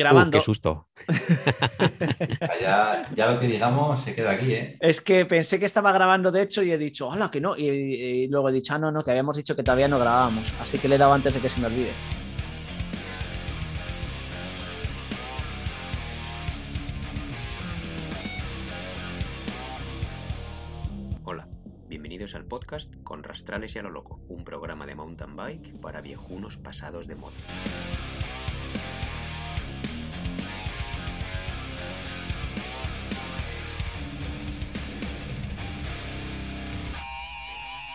Grabando. qué susto. ya, ya, lo que digamos se queda aquí, ¿eh? Es que pensé que estaba grabando, de hecho, y he dicho, hola, que no. Y, y, luego he dicho, ah, no, no, que habíamos dicho que todavía no grabábamos. Así que le he dado antes de que se me olvide. Hola, bienvenidos al podcast Con Rastrales y a lo Loco, un programa de mountain bike para viejunos pasados de moda.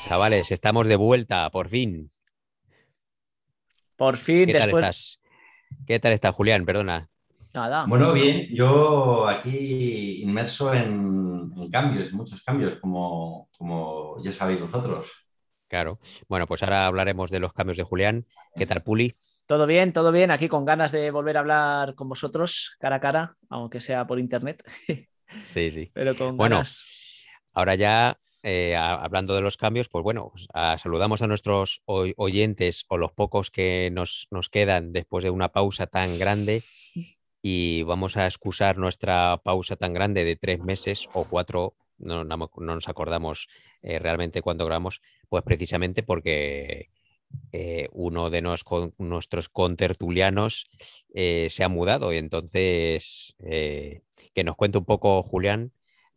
Chavales, estamos de vuelta, por fin. Por fin, ¿Qué después... tal estás? ¿Qué tal estás, Julián? Perdona. Nada. Bueno, bien, yo aquí inmerso en, en cambios, muchos cambios, como, como, ya sabéis vosotros. Claro. Bueno, pues ahora hablaremos de los cambios de Julián. ¿Qué tal, Puli? Todo bien, todo bien. Aquí con ganas de volver a hablar con vosotros cara a cara, aunque sea por internet. Sí, sí. Pero con bueno, ganas. ahora ya eh, hablando de los cambios, pues bueno, a, saludamos a nuestros oyentes o los pocos que nos, nos, quedan después de una pausa tan grande y vamos a excusar nuestra pausa tan grande de tres meses o cuatro, no, no, no nos acordamos eh, realmente cuándo grabamos, pues precisamente porque eh, uno de nos, con, nuestros contertulianos eh, se ha mudado. Y entonces que nos cuente un poco, Julián,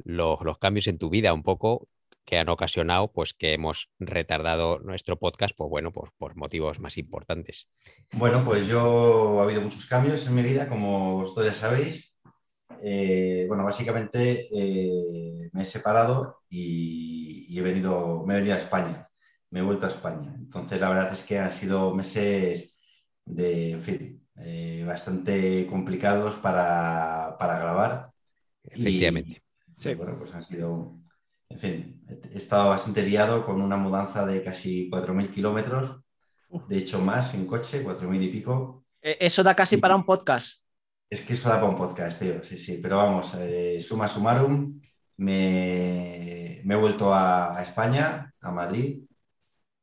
los, los cambios en tu vida, un poco que han ocasionado pues que hemos retardado nuestro podcast pues bueno pues por motivos más importantes. Bueno pues yo ha habido muchos cambios en mi vida como vosotros ya sabéis. Eh, bueno básicamente eh, me he separado y, y, he venido me he venido a España me he vuelto a España. Entonces la verdad es que han sido meses de en fin eh, bastante complicados para, para grabar. Efectivamente. y, sí. bueno pues han sido en fin, he estado bastante liado con una mudanza de casi 4.000 kilómetros, de hecho más en coche, 4.000 y pico. Eso da casi para un podcast. Es que eso da para un podcast, tío, sí, sí, pero vamos, eh, suma summarum, me, me he vuelto a, a, España, a Madrid,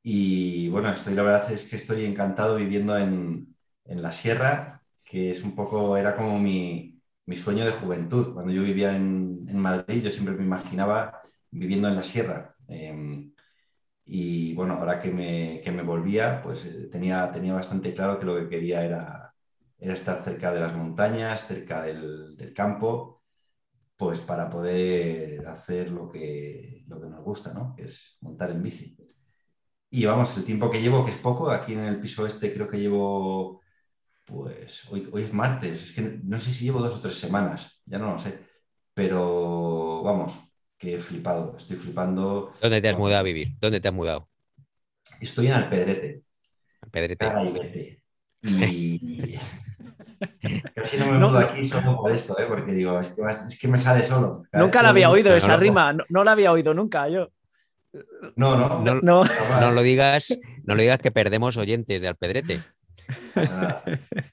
y bueno, estoy, la verdad es que estoy encantado viviendo en, en la sierra, que es un poco, era como mi, mi sueño de juventud. Cuando yo vivía en, en Madrid, yo siempre me imaginaba viviendo en la sierra. Eh, y bueno, ahora que me, que me volvía, pues eh, tenía, tenía bastante claro que lo que quería era, era estar cerca de las montañas, cerca del, del, campo, pues para poder hacer lo que, lo que nos gusta, ¿no? Que es montar en bici. Y vamos, el tiempo que llevo, que es poco, aquí en el piso este creo que llevo, pues hoy, hoy es martes, es que no sé si llevo dos o tres semanas, ya no lo sé, pero vamos, que he flipado, estoy flipando. ¿Dónde te has mudado a vivir? ¿Dónde te has mudado? Estoy en Alpedrete. Alpedrete. Alpedrete. Y casi no me no. mudo aquí solo por esto, ¿eh? porque digo, es que, es que me sale solo. Cada nunca la había oído esa no, rima, no, no, la había oído nunca yo. No, no, no, no, no lo digas, no lo digas que perdemos oyentes de Alpedrete. Nada.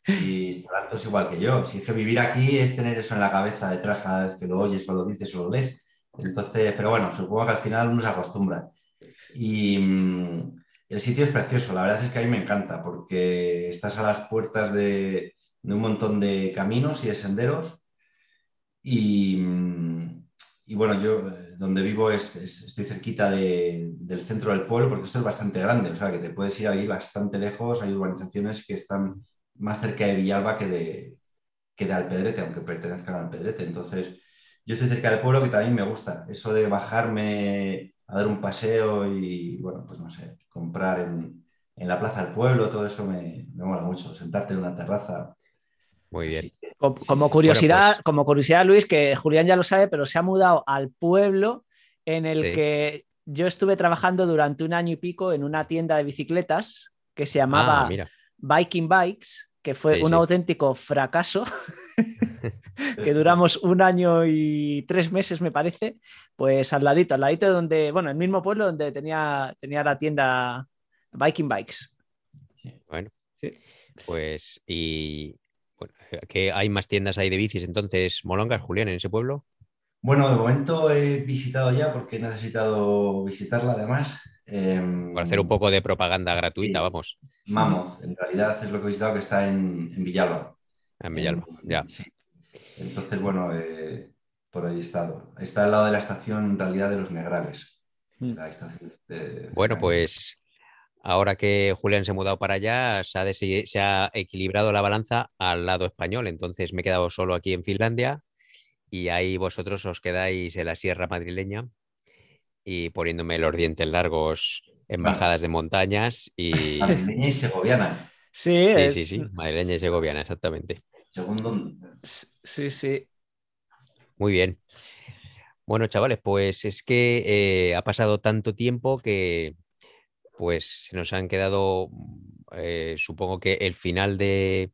Y estarán todos igual que yo. Si es que vivir aquí es tener eso en la cabeza detrás cada vez que lo oyes o lo dices o lo lees. Entonces, pero bueno, supongo que al final uno se acostumbra. Y mmm, el sitio es precioso, la verdad es que a mí me encanta porque estás a las puertas de, un montón de caminos y de senderos. Y, mmm, y bueno, yo donde vivo es, es, estoy cerquita de, del centro del pueblo porque esto es bastante grande, o sea que te puedes ir ahí bastante lejos. Hay urbanizaciones que están más cerca de Villalba que de, que de Alpedrete, aunque pertenezcan a Alpedrete. Entonces, yo estoy cerca del pueblo que también me gusta. Eso de bajarme a dar un paseo y, bueno, pues no sé, comprar en, en la plaza del pueblo, todo eso me, me, mola mucho. Sentarte en una terraza. Muy bien. Como, como curiosidad, bueno, pues... como curiosidad, Luis, que Julián ya lo sabe, pero se ha mudado al pueblo en el sí. que yo estuve trabajando durante un año y pico en una tienda de bicicletas que se llamaba ah, Biking Bikes, que fue Sí, un sí. auténtico fracaso, que duramos un año y tres meses, me parece, pues al ladito, al ladito de donde, bueno, el mismo pueblo donde tenía, tenía la tienda Biking Bikes. Bueno, Sí. pues y bueno, que hay más tiendas ahí de bicis entonces, Molongas, Julián, en ese pueblo. Bueno, de momento he visitado ya porque he necesitado visitarla además. Eh, Por hacer un poco de propaganda gratuita, Sí. vamos. En realidad es lo que he visitado que está en, en Villalba. En Villalba, ya. Entonces, bueno, eh, por ahí he estado. Está al lado de la estación, en realidad, de los Negrales. Mm. La estación de- Bueno, pues ahora que Julián se ha mudado para allá, se ha, desi- se ha equilibrado la balanza al lado español. Entonces me he quedado solo aquí en Finlandia y ahí vosotros os quedáis en la sierra madrileña y poniéndome los dientes largos en bajadas de montañas y... Madrileña y segoviana. Sí, Sí, es- sí, sí, madrileña y segoviana, exactamente. Según dónde. sí, sí. Muy bien. Bueno, chavales, pues es que eh, ha pasado tanto tiempo que pues se nos han quedado, eh, supongo que el final de,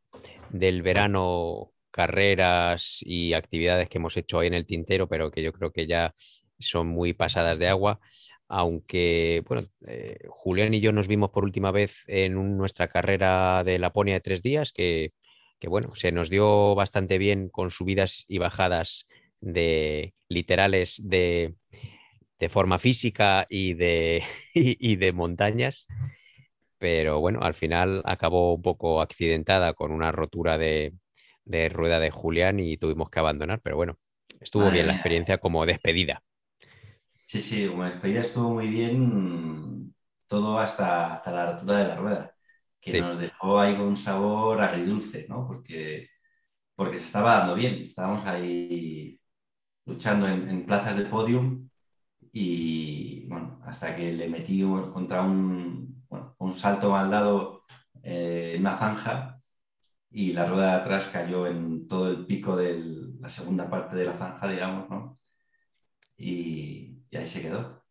del verano, carreras y actividades que hemos hecho ahí en el tintero, pero que yo creo que ya son muy pasadas de agua. Aunque, bueno, eh, Julián y yo nos vimos por última vez en un- nuestra carrera de Laponia de tres días, que, que bueno, se nos dio bastante bien con subidas y bajadas de literales de, de forma física y de, y, y de montañas. Pero bueno, al final acabó un poco accidentada con una rotura de, de rueda de Julián y tuvimos que abandonar. Pero bueno, estuvo bien la experiencia como despedida. Sí, sí, como despedida estuvo muy bien todo hasta, hasta la rotura de la rueda, que Sí. nos dejó ahí con un sabor agridulce, ¿no? Porque, porque se estaba dando bien, estábamos ahí luchando en, en plazas de podium y bueno, hasta que le metí contra un, bueno, un salto mal dado eh, en una zanja y la rueda de atrás cayó en todo el pico de la segunda parte de la zanja, digamos, ¿no? Y, y ahí se quedó.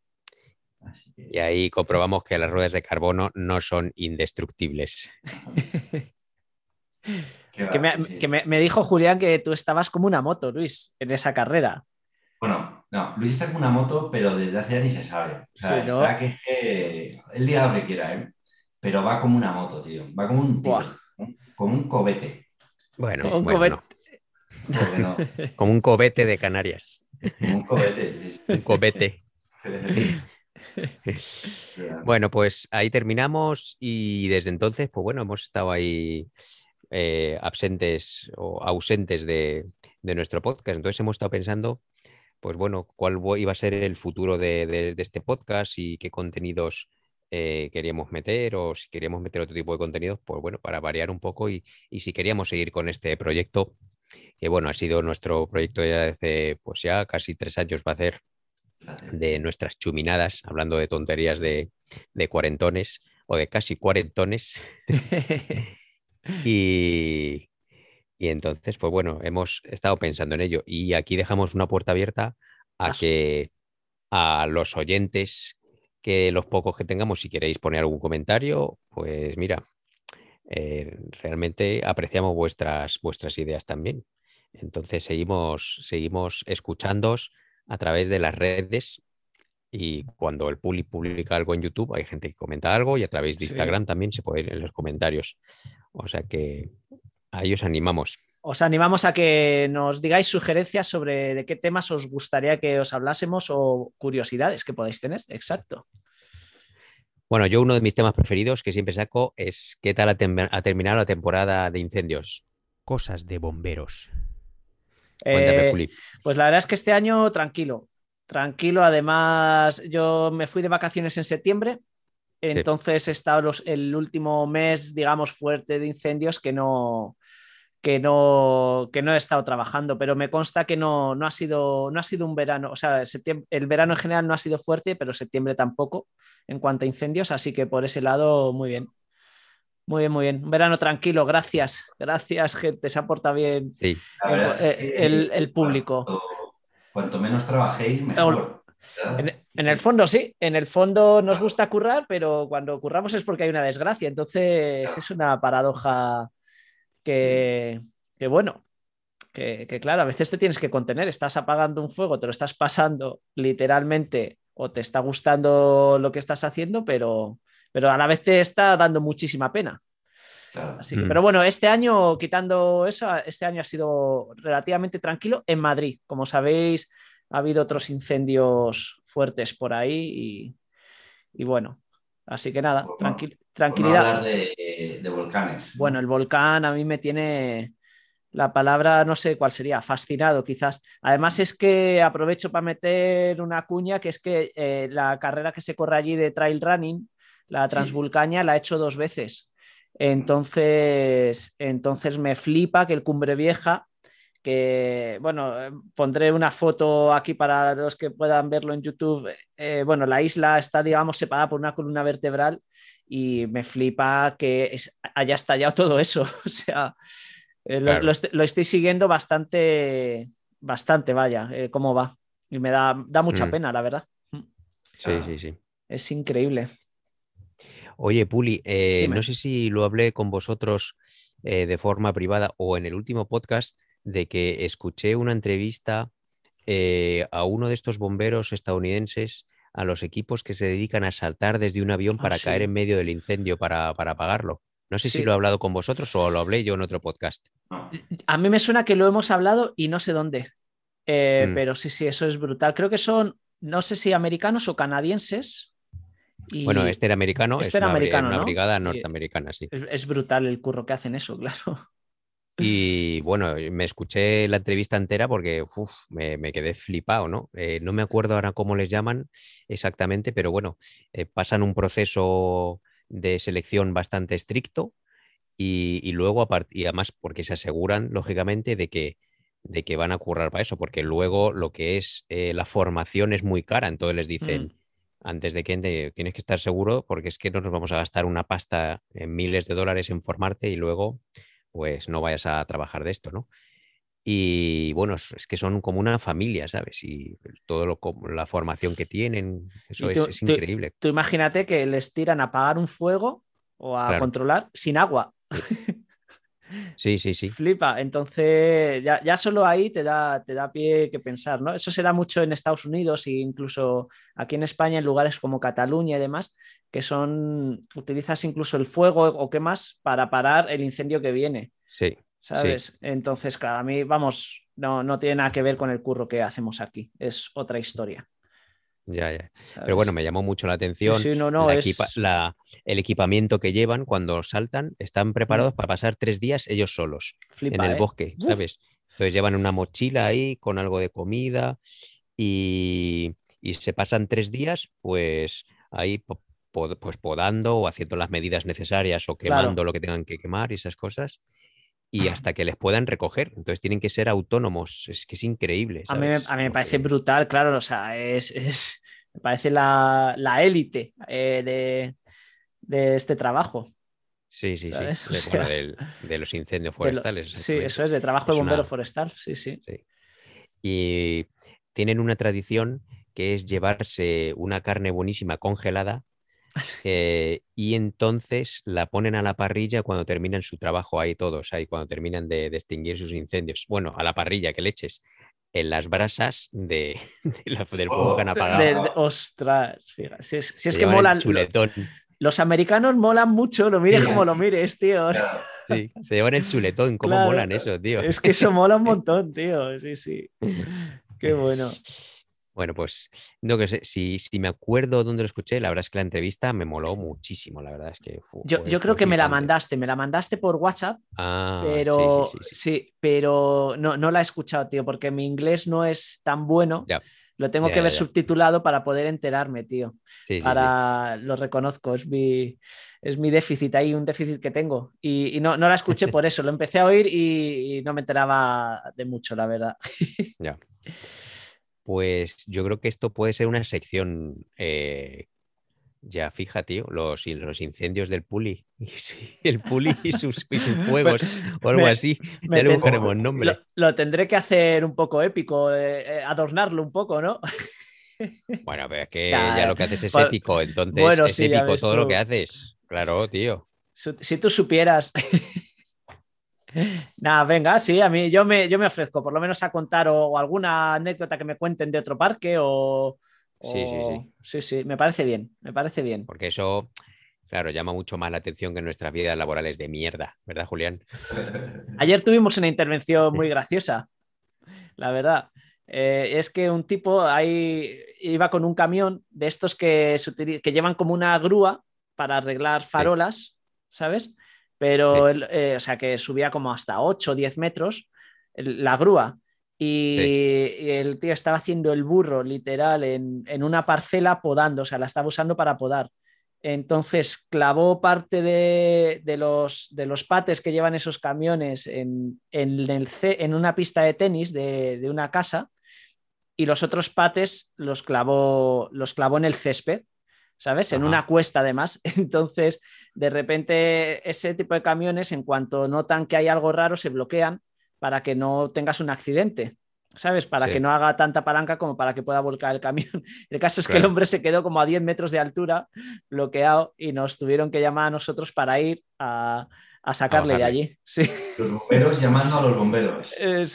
Así que- Y ahí comprobamos que las ruedas de carbono no son indestructibles. Qué va, Que, me, sí, sí. que me- me dijo Julián que tú estabas como una moto, Luis, en esa carrera. Bueno, no, Luis está con una moto, pero desde hace ni se sabe. O sea, Sí, ¿no? está que, él dirá lo que quiera, ¿eh? Pero va como una moto, tío. Va como un tío, como un cobete. Bueno, Un bueno, cobete. no. Porque no, como un cobete de Canarias. Un cobete. sí. Un cobete. Bueno, pues ahí terminamos y desde entonces, pues bueno, hemos estado ahí eh, absentes o ausentes de, de nuestro podcast. Entonces hemos estado pensando, pues bueno, cuál iba a ser el futuro de, de- de este podcast y qué contenidos eh, queríamos meter o si queríamos meter otro tipo de contenidos, pues bueno, para variar un poco y, y si queríamos seguir con este proyecto, que bueno, ha sido nuestro proyecto ya desde, pues ya casi tres años va a ser de nuestras chuminadas, hablando de tonterías de, de cuarentones o de casi cuarentones. Y, y entonces, pues bueno, hemos estado pensando en ello. Y aquí dejamos una puerta abierta a que a los oyentes, que los pocos que tengamos, si queréis poner algún comentario, pues mira, eh, realmente apreciamos vuestras, vuestras ideas también. Entonces seguimos, seguimos escuchándoos a través de las redes y cuando el Puli publica algo en YouTube hay gente que comenta algo y a través de Sí. Instagram también se puede ir en los comentarios. O sea que ahí os animamos. Os animamos a que nos digáis sugerencias sobre de qué temas os gustaría que os hablásemos o curiosidades que podáis tener. Exacto. Bueno, yo uno de mis temas preferidos que siempre saco es ¿qué tal ha, tem- ha terminado la temporada de incendios? Cosas de bomberos. Cuéntame, Eh. Pues la verdad es que este año tranquilo, tranquilo. Además, yo me fui de vacaciones en septiembre, entonces he estado los- el último mes, digamos, fuerte de incendios que no, que no, que no he estado trabajando, pero me consta que no, no, ha, sido, no ha sido un verano, o sea, septiembre- el verano en general no ha sido fuerte, pero septiembre tampoco en cuanto a incendios, así que por ese lado, muy bien. Muy bien, muy bien. Un verano tranquilo, gracias. Gracias, gente. Se ha portado bien Sí, Eh, que el- el público. Cuanto, cuanto menos trabajéis, mejor. En, en el fondo sí, en el fondo nos gusta currar, pero cuando curramos es porque hay una desgracia. Entonces es una paradoja que, que bueno, que, que claro, a veces te tienes que contener. Estás apagando un fuego, te lo estás pasando literalmente o te está gustando lo que estás haciendo, pero, pero a la vez te está dando muchísima pena. Claro. Así que, Mm. pero bueno, este año, quitando eso, este año ha sido relativamente tranquilo en Madrid. Como sabéis, ha habido otros incendios fuertes por ahí y, y bueno, así que nada, tranqui- Por no tranquilidad. hablar de, de volcanes. ¿no? Bueno, el volcán a mí me tiene, la palabra no sé cuál sería, fascinado quizás. Además es que aprovecho para meter una cuña, que es que eh, la carrera que se corre allí de trail running, la Transvulcaña, la he hecho dos veces. Entonces, entonces me flipa que el Cumbre Vieja, que bueno, pondré una foto aquí para los que puedan verlo en YouTube. Eh, bueno, la isla está, digamos, separada por una columna vertebral y me flipa que haya estallado todo eso. o sea, eh, lo, estoy siguiendo bastante, bastante, vaya, eh, cómo va. Y me da, da mucha mm. pena, la verdad. Sí, sí, sí. Es increíble. Oye, Puli, eh, no sé si lo hablé con vosotros de forma privada o en el último podcast de que escuché una entrevista a uno de estos bomberos estadounidenses a los equipos que se dedican a saltar desde un avión ah, para caer en medio del incendio para, para apagarlo. No sé si lo he hablado con vosotros o lo hablé yo en otro podcast. A mí me suena que lo hemos hablado y no sé dónde. Eh, mm. Pero sí, sí, eso es brutal. Creo que son, no sé si americanos o canadienses. Bueno, este era americano, este es era una, americano, una brigada norteamericana, sí. Es, brutal el curro que hacen eso, claro. Y bueno, me escuché la entrevista entera porque me, quedé flipado, ¿no? Eh, no me acuerdo ahora cómo les llaman exactamente, pero bueno, eh, pasan un proceso de selección bastante estricto y, luego, y además porque se aseguran, lógicamente, de que, de que van a currar para eso, porque luego lo que es eh, la formación es muy cara, entonces les dicen, mm. antes de que tienes que estar seguro, porque es que no nos vamos a gastar una pasta en miles de dólares en formarte y luego, pues no vayas a trabajar de esto, ¿no? Y bueno, es que son como una familia, ¿sabes? Y todo lo, la formación que tienen, eso es, increíble. Tú, imagínate que les tiran a apagar un fuego o a controlar sin agua. Sí, sí, sí. Flipa. Entonces, ya, solo ahí te da, te da pie que pensar, ¿no? Eso se da mucho en Estados Unidos e incluso aquí en España, en lugares como Cataluña y demás, que son, utilizas incluso el fuego o qué más para parar el incendio que viene. Sí. ¿sabes? Entonces, claro, a mí, vamos, no, no tiene nada que ver con el curro que hacemos aquí, es otra historia. Ya, ya. Pero bueno, me llamó mucho la atención el equipamiento que llevan cuando saltan. Están preparados para pasar tres días ellos solos en el ¿eh? bosque, ¿sabes? Entonces llevan una mochila ahí con algo de comida y, se pasan tres días, pues ahí pues podando o haciendo las medidas necesarias o quemando lo que tengan que quemar y esas cosas y hasta que les puedan recoger. Entonces tienen que ser autónomos. Es que es increíble. A mí, me parece brutal, claro. O sea, es, me parece la, élite eh, de, este trabajo. Sí, sí, sí. De, los incendios forestales. sí, eso es, de trabajo de bombero forestal. Sí, sí, sí. Y tienen una tradición que es llevarse una carne buenísima congelada eh, y entonces la ponen a la parrilla cuando terminan su trabajo ahí todos, ahí cuando terminan de, extinguir sus incendios. Bueno, a la parrilla que le eches en las brasas de, del fuego que han oh, apagado. ostras, si es, que molan. Chuletón. Los americanos molan mucho, lo mires como lo mires, tío. Sí, se llevan el chuletón, cómo molan eso, tío. Es que eso mola un montón, tío. Sí, sí. Qué bueno. Bueno, pues no que sé, si, si, me acuerdo dónde lo escuché, la verdad es que la entrevista me moló muchísimo, la verdad es que... yo, creo que me la mandaste, me la mandaste por WhatsApp, ah, pero sí, sí, pero no, no, la he escuchado, tío, porque mi inglés no es tan bueno. Lo tengo que ver subtitulado para poder enterarme, tío. para, lo reconozco, es mi, es mi déficit ahí, un déficit que tengo. Y, no, no, la escuché por eso, lo empecé a oír y, y no me enteraba de mucho, la verdad. Ya pues yo creo que esto puede ser una sección eh, ya fija, tío, los, los incendios del Puli. el Puli y sus, fuegos o algo así. Ya le buscaremos nombre. Lo, tendré que hacer un poco épico, eh, eh, adornarlo un poco, ¿no? Bueno, pero es que ya, lo que haces es épico, entonces es épico todo lo que haces. Claro, tío. Si tú supieras. Nada, venga, sí, a mí yo me, yo me ofrezco por lo menos a contar o, alguna anécdota que me cuenten de otro parque o, Sí, sí, sí. Sí, sí, me parece bien, me parece bien. Porque eso, claro, llama mucho más la atención que nuestras vidas laborales de mierda, ¿verdad, Julián? Ayer tuvimos una intervención muy graciosa, la verdad. Eh, es que un tipo ahí iba con un camión de estos que, que llevan como una grúa para arreglar farolas, ¿sabes? Pero, eh, o sea, que subía como hasta 8 o 10 metros la grúa. Y, el tío estaba haciendo el burro literal en, una parcela podando, o sea, la estaba usando para podar. Entonces clavó parte de, los, de los, pates que llevan esos camiones en, en, el, en una pista de tenis de, de, una casa y los otros pates los clavó, los clavó en el césped, ¿sabes? En una cuesta además. Entonces, de repente, ese tipo de camiones, en cuanto notan que hay algo raro, se bloquean para que no tengas un accidente. ¿Sabes? Para que no haga tanta palanca como para que pueda volcar el camión. El caso es que el hombre se quedó como a 10 metros de altura, bloqueado, y nos tuvieron que llamar a nosotros para ir a, sacarle de allí. Sí. Los bomberos llamando a los bomberos.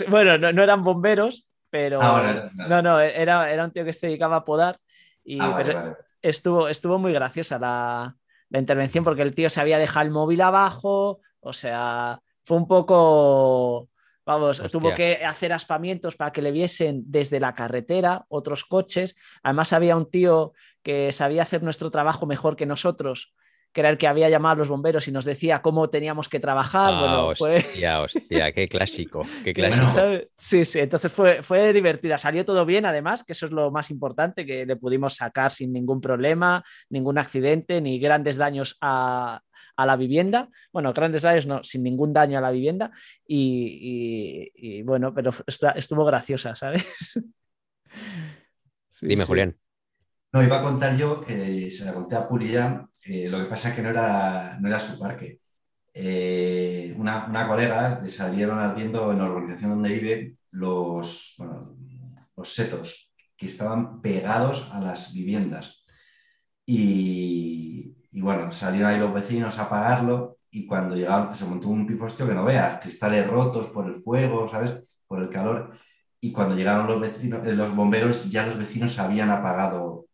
bueno, no, eran bomberos, pero ah, no, no, era, era un tío que se dedicaba a podar. Y, ah, Estuvo, estuvo muy graciosa la, la intervención porque el tío se había dejado el móvil abajo, o sea, fue un poco Vamos, tuvo que hacer aspamientos para que le viesen desde la carretera otros coches. Además, había un tío que sabía hacer nuestro trabajo mejor que nosotros, que era el que había llamado a los bomberos y nos decía cómo teníamos que trabajar. Ah, hostia, hostia, qué clásico, qué clásico. Sí, sí, entonces fue, fue divertida. Salió todo bien, además, que eso es lo más importante, que le pudimos sacar sin ningún problema, ningún accidente, ni grandes daños a, a la vivienda. Bueno, grandes daños no, sin ningún daño a la vivienda. Y, bueno, pero estuvo graciosa, ¿sabes? Dime, Julián. No, iba a contar yo que se la conté a Puri lo que pasa es que no era, no era su parque. Eh, una, una, colega le salieron ardiendo en la organización donde vive los, los setos que estaban pegados a las viviendas. Y, y bueno, salieron ahí los vecinos a apagarlo y cuando llegaron, pues se montó un pifostio que no veas, cristales rotos por el fuego, ¿sabes? Por el calor. Y cuando llegaron los vecinos, eh, los bomberos, ya los vecinos habían apagado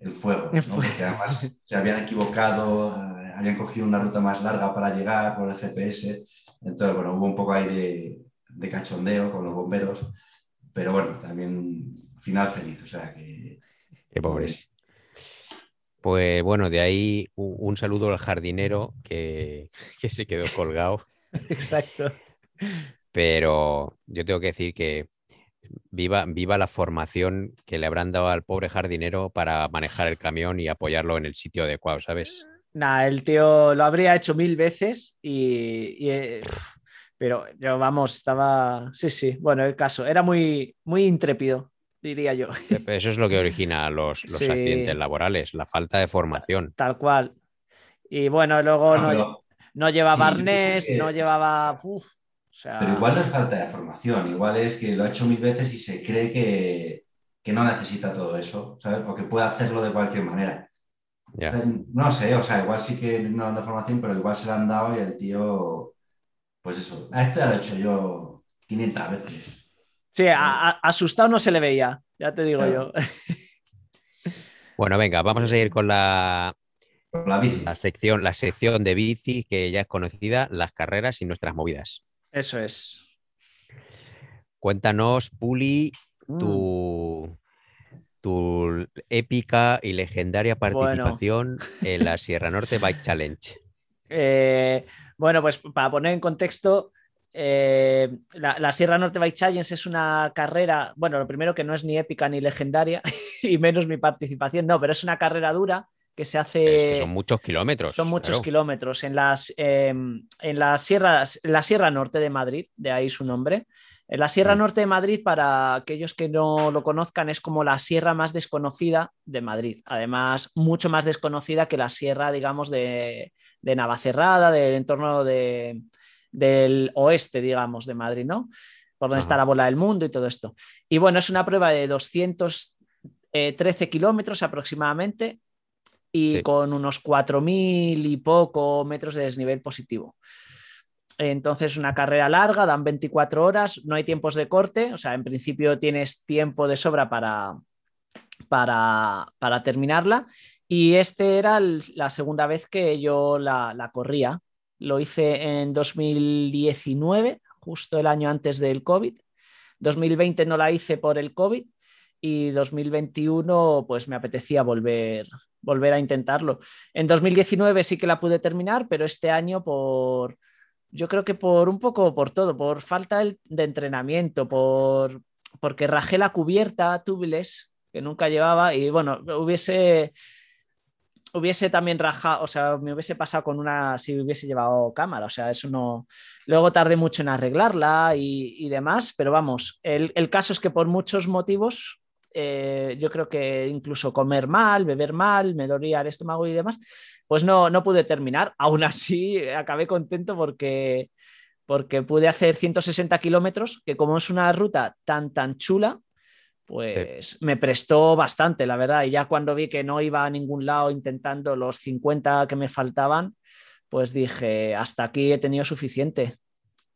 el fuego, ¿no? Porque además se habían equivocado, eh, habían cogido una ruta más larga para llegar por el GPS. Entonces, bueno, hubo un poco ahí de, de cachondeo con los bomberos, pero bueno, también final feliz, o sea que... Qué pobres. Pues bueno, de ahí un saludo al jardinero que, se quedó colgado. Exacto. Pero yo tengo que decir que viva, viva la formación que le habrán dado al pobre jardinero para manejar el camión y apoyarlo en el sitio adecuado, ¿sabes? Nada, el tío lo habría hecho mil veces y, eh, pero yo vamos, estaba, sí, sí, bueno, el caso, era muy, muy intrépido diría yo. Eso es lo que origina los, accidentes laborales, la falta de formación. Tal cual. Y bueno, luego no, no, llevaba arnés, no llevaba... Pero igual no es falta de formación, igual es que lo ha hecho mil veces y se cree que, no necesita todo eso, ¿sabes? O que puede hacerlo de cualquier manera. no sé, o sea, igual sí que no de formación, pero igual se lo han dado y el tío, pues eso, a esto ya lo he hecho yo 500 veces. Sí, asustado no se le veía, ya te digo yo. Bueno, venga, vamos a seguir con la, la, sección, la sección de bici que ya es conocida, las carreras y nuestras movidas. Eso es. Cuéntanos, Puli, mm. tu, tu épica y legendaria participación en la Sierra Norte Bike Challenge. Eh, bueno, pues para poner en contexto, eh, la, Sierra Norte Bike Challenge es una carrera, bueno, lo primero que no es ni épica ni legendaria, y menos mi participación, no, pero es una carrera dura que se hace. son muchos kilómetros. Son muchos kilómetros en, las, em, en la, Sierra, la Sierra Norte de Madrid, de ahí su nombre. En la Sierra mm. Norte de Madrid, para aquellos que no lo conozcan, es como la sierra más desconocida de Madrid. Además, mucho más desconocida que la sierra, digamos, de, de Navacerrada, del entorno de, del oeste, digamos, de Madrid, ¿no? Por donde está la bola del mundo y todo esto. Y bueno, es una prueba de 213 eh, kilómetros aproximadamente y con unos 4.000 y poco metros de desnivel positivo. Entonces, una carrera larga, dan 24 horas, no hay tiempos de corte, o sea, en principio tienes tiempo de sobra para, para, para terminarla. Y este era la segunda vez que yo la, la corría lo hice en 2019, justo el año antes del COVID. 2020 no la hice por el COVID y 2021 pues me apetecía volver, volver a intentarlo. En 2019 sí que la pude terminar, pero este año por, yo creo que por un poco por todo, por falta de entrenamiento, por, porque rajé la cubierta tubeless que nunca llevaba y bueno, hubiese hubiese también rajado, o sea, me hubiese pasado con una, si hubiese llevado cámara, o sea, eso no, luego tardé mucho en arreglarla y, demás, pero vamos, el, el, caso es que por muchos motivos eh, yo creo que incluso comer mal, beber mal, me dolía el estómago y demás, pues no, no pude terminar. Aún así, acabé contento porque, porque pude hacer 160 kilómetros, que como es una ruta tan, tan chula, pues me prestó bastante, la verdad. Y ya cuando vi que no iba a ningún lado intentando los 50 que me faltaban, pues dije, hasta aquí he tenido suficiente.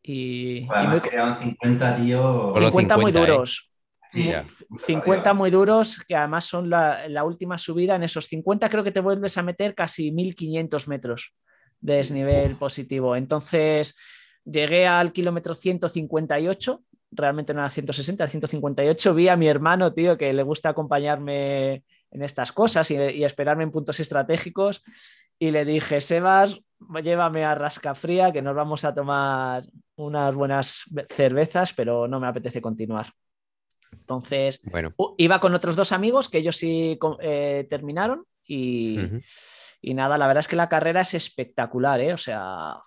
Y, Además, y 50, tío. 50, muy duros. 50 muy duros, que además son la, última subida. En esos 50 creo que te vuelves a meter casi 1500 metros de desnivel positivo. Entonces llegué al kilómetro 158, realmente no era 160, era 158. Vi a mi hermano, tío, que le gusta acompañarme en estas cosas y, y esperarme en puntos estratégicos. Y le dije, Sebas, llévame a Rascafría, que nos vamos a tomar unas buenas cervezas, pero no me apetece continuar. Entonces, bueno. iba con otros dos amigos que ellos sí eh, terminaron y, nada, la verdad es que la carrera es espectacular, ¿eh? o sea,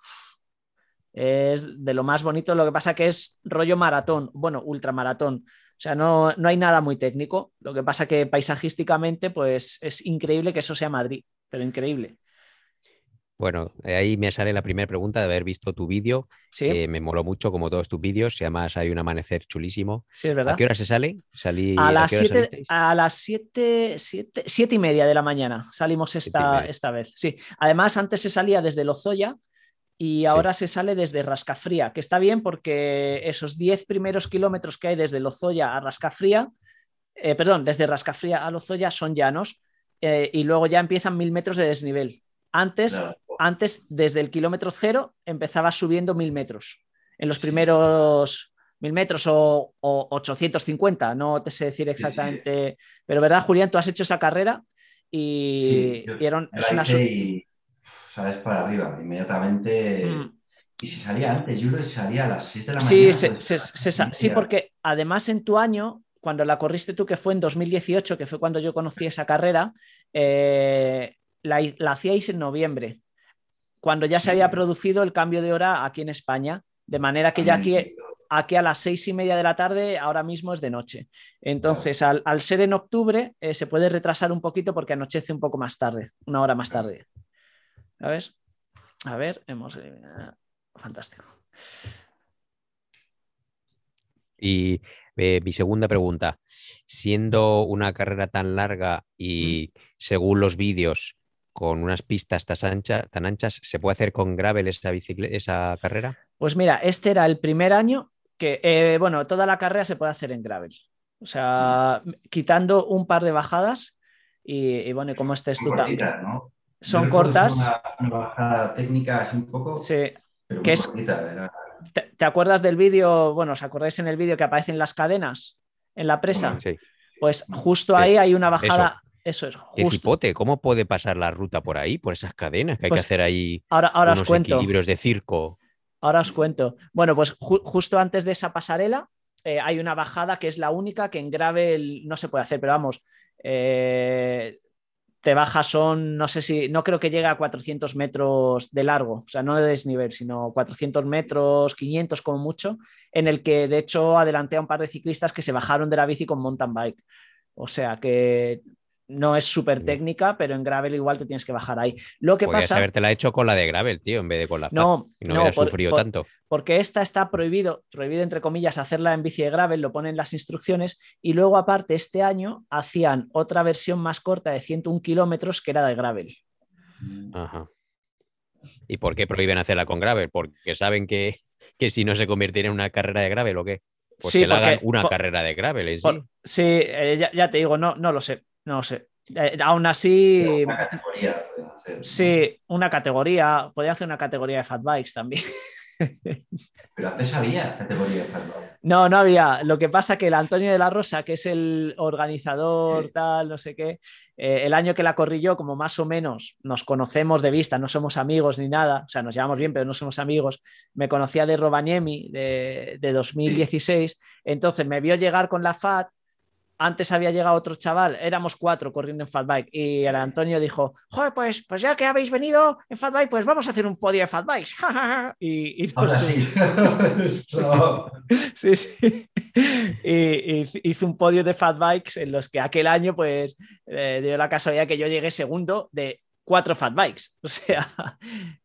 es de lo más bonito, lo que pasa que es rollo maratón, bueno, ultramaratón, o sea, no, no hay nada muy técnico, lo que pasa que paisajísticamente pues es increíble que eso sea Madrid, pero increíble. Bueno, ahí me sale la primera pregunta de haber visto tu vídeo. ¿Sí? me moló mucho, como todos tus vídeos. Y además hay un amanecer chulísimo. Sí, es verdad. ¿A qué hora se sale? Salí, a, las siete, a las siete, siete, y media de la mañana salimos esta, esta vez. Sí, además antes se salía desde Lozoya y ahora se sale desde Rascafría, que está bien porque esos 10 primeros kilómetros que hay desde Lozoya a Rascafría, eh, perdón, desde Rascafría a Lozoya son llanos eh, y luego ya empiezan mil metros de desnivel. Antes, antes, desde el kilómetro cero, empezaba subiendo mil metros. En los primeros mil metros o, 850, no te sé decir exactamente. Pero, ¿verdad, Julián? Tú has hecho esa carrera y, es una. sabes para arriba, inmediatamente. Mm. Y si salía antes, yo creo que salía a las 6 de la mañana. Sí, pues, sí, porque además en tu año, cuando la corriste tú, que fue en 2018, que fue cuando yo conocí esa carrera, eh, la, hacíais en noviembre, cuando ya se había producido el cambio de hora aquí en España, de manera que ya aquí, aquí a las seis y media de la tarde ahora mismo es de noche. Entonces, al, ser en octubre, eh, se puede retrasar un poquito porque anochece un poco más tarde, una hora más tarde. ¿Sabes? A ver, hemos... Eh, fantástico. Y eh, mi segunda pregunta, siendo una carrera tan larga y según los vídeos con unas pistas tan, tan anchas, ¿se puede hacer con gravel esa, esa carrera? Pues mira, este era el primer año que, eh, bueno, toda la carrera se puede hacer en gravel. O sea, quitando un par de bajadas y, bueno, como este es Son cortas. Una, bajada técnica es un poco. Sí, que es. ¿Te, acuerdas del vídeo? Bueno, ¿os acordáis en el vídeo que aparecen las cadenas en la presa? Sí. Pues justo ahí hay una bajada. Eso es. Justo. ¿cómo puede pasar la ruta por ahí, por esas cadenas que hay que pues hacer ahí? Ahora, ahora unos os cuento. equilibrios de circo. Ahora os cuento. Bueno, pues justo antes de esa pasarela eh, hay una bajada que es la única que en gravel no se puede hacer, pero vamos, eh, te bajas son, no sé si, no creo que llegue a 400 metros de largo, o sea, no de desnivel, sino 400 metros, 500 como mucho, en el que de hecho adelanté a un par de ciclistas que se bajaron de la bici con mountain bike. O sea que no es súper técnica, pero en gravel igual te tienes que bajar ahí. Lo que Podrías pasa. la hecho con la de gravel, tío, en vez de con la No, y no, sufrido tanto. Porque esta está prohibido, prohibido entre comillas, hacerla en bici de gravel, lo ponen las instrucciones. Y luego, aparte, este año hacían otra versión más corta de 101 kilómetros que era de gravel. Ajá. ¿Y por qué prohíben hacerla con gravel? Porque saben que, que si no se convirtiera en una carrera de gravel o qué. Pues sí, que hagan una carrera de gravel en sí. sí, eh, ya, ya, te digo, no, no lo sé. No sé. Eh, aún así. Una categoría. sí, una categoría. Podría hacer una categoría de fat bikes también. Pero antes había categoría de fat bike. No, no había. Lo que pasa que el Antonio de la Rosa, que es el organizador, tal, no sé qué, eh, el año que la corrí yo, como más o menos nos conocemos de vista, no somos amigos ni nada, o sea, nos llevamos bien, pero no somos amigos, me conocía de Robaniemi de, de 2016, entonces me vio llegar con la FAT antes había llegado otro chaval, éramos cuatro corriendo en Fatbike y el Antonio dijo, joder, pues, pues ya que habéis venido en Fatbike, pues vamos a hacer un podio de Fatbikes. y, y, sí, sí. y, hizo un podio de Fatbikes en los que aquel año pues eh, dio la casualidad que yo llegué segundo de cuatro Fatbikes. O sea,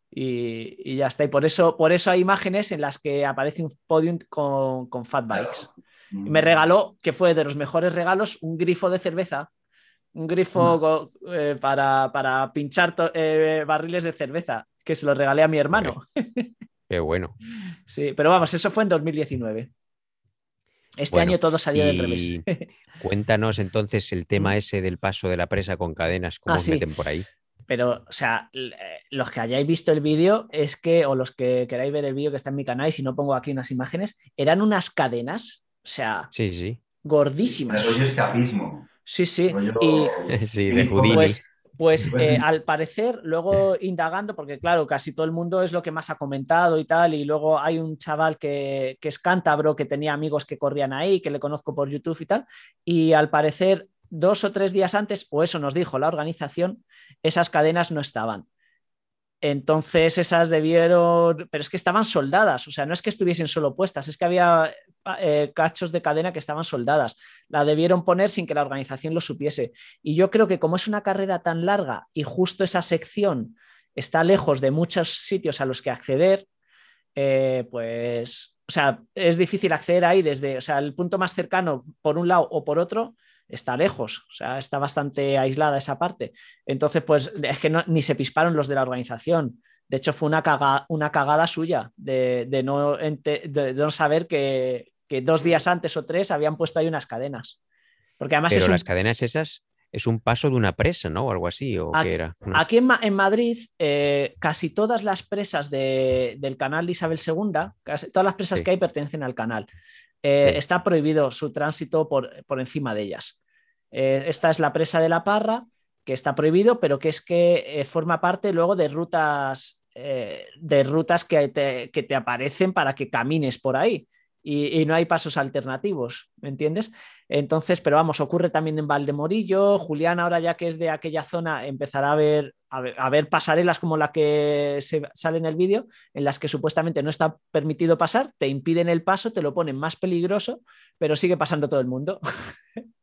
y, ya está. Y por eso, por eso hay imágenes en las que aparece un podium con, con Fatbikes me regaló, que fue de los mejores regalos, un grifo de cerveza, un grifo eh, para, pinchar eh, barriles de cerveza, que se lo regalé a mi hermano. Qué bueno. Sí, pero vamos, eso fue en 2019. Este año todo salió del revés. cuéntanos entonces el tema ese del paso de la presa con cadenas, cómo ah, meten por ahí. Pero, o sea, eh, los que hayáis visto el vídeo es que, o los que queráis ver el vídeo que está en mi canal, y si no pongo aquí unas imágenes, eran unas cadenas o sea, sí, sí. gordísimas. escapismo. Sí, sí. Y, sí, de Pues, pues eh, al parecer, luego indagando, porque claro, casi todo el mundo es lo que más ha comentado y tal, y luego hay un chaval que, que es cántabro, que tenía amigos que corrían ahí, que le conozco por YouTube y tal, y al parecer dos o tres días antes, o eso nos dijo la organización, esas cadenas no estaban. Entonces esas debieron, pero es que estaban soldadas, o sea, no es que estuviesen solo puestas, es que había eh, cachos de cadena que estaban soldadas. La debieron poner sin que la organización lo supiese. Y yo creo que como es una carrera tan larga y justo esa sección está lejos de muchos sitios a los que acceder, eh, pues, o sea, es difícil acceder ahí desde, o sea, el punto más cercano por un lado o por otro está lejos, o sea, está bastante aislada esa parte. Entonces, pues es que ni se pisparon los de la organización. De hecho, fue una, una cagada suya de, no, de, no, saber que, dos días antes o tres habían puesto ahí unas cadenas. Porque además Pero las cadenas esas es un paso de una presa, ¿no? O algo así, ¿o aquí, era? Aquí en, Madrid, eh, casi todas las presas del canal de Isabel II, casi todas las presas que hay pertenecen al canal. Eh, está prohibido su tránsito por, encima de ellas. Eh, esta es la presa de la Parra, que está prohibido, pero que es que eh, forma parte luego de rutas, de rutas que te, aparecen para que camines por ahí. Y, no hay pasos alternativos, ¿me entiendes? Entonces, pero vamos, ocurre también en Valdemorillo. Julián, ahora ya que es de aquella zona, empezará a ver a ver, pasarelas como la que se sale en el vídeo, en las que supuestamente no está permitido pasar, te impiden el paso, te lo ponen más peligroso, pero sigue pasando todo el mundo.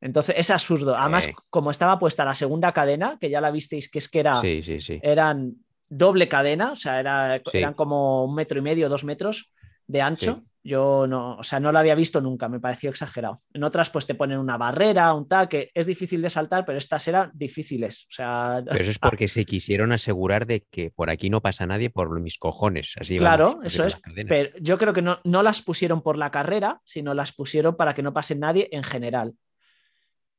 Entonces es absurdo. Además, como estaba puesta la segunda cadena, que ya la visteis que es que era, eran doble cadena, o sea, eran como un metro y medio, dos metros de ancho. Yo no, o sea, no lo había visto nunca, me pareció exagerado. En otras, pues te ponen una barrera, un tal, que es difícil de saltar, pero estas eran difíciles. O sea, pero eso es porque se quisieron asegurar de que por aquí no pasa nadie por mis cojones. Así claro, eso es. Pero yo creo que no, no las pusieron por la carrera, sino las pusieron para que no pase nadie en general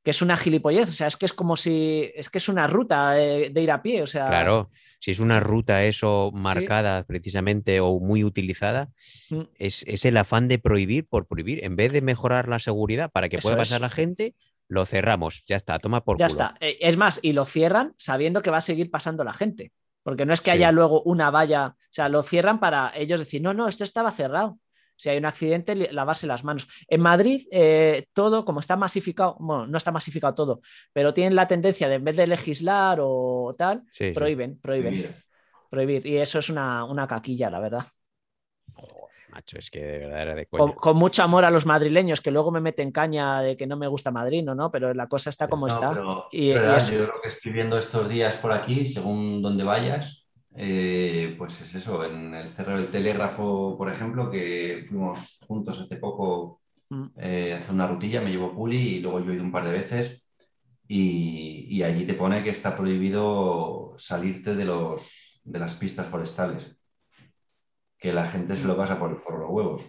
que es una gilipollez, o sea, es que es como si, es que es una ruta de, ir a pie, o sea... Claro, si es una ruta eso marcada precisamente o muy utilizada, mm. es, el afán de prohibir por prohibir, en vez de mejorar la seguridad para que pueda pasar la gente, lo cerramos, ya está, toma por Ya está, eh, es más, y lo cierran sabiendo que va a seguir pasando la gente, porque no es que haya luego una valla, o sea, lo cierran para ellos decir, no, no, esto estaba cerrado si hay un accidente, lavarse las manos. En Madrid, eh, todo, como está masificado, bueno, no está masificado todo, pero tienen la tendencia de en vez de legislar o tal, prohíben, prohíben, prohibir. Y eso es una, caquilla, la verdad. macho, es que de verdad era de coña. Con, mucho amor a los madrileños, que luego me meten caña de que no me gusta Madrid, ¿no? Pero la cosa está como está. y, Yo creo que estoy viendo estos días por aquí, según donde vayas, eh, pues es eso, en el Cerro del Telégrafo, por ejemplo, que fuimos juntos hace poco mm. eh, a hacer una rutilla, me llevó Puli y luego yo he ido un par de veces y, allí te pone que está prohibido salirte de, los, de las pistas forestales, que la gente se lo pasa por, por los huevos.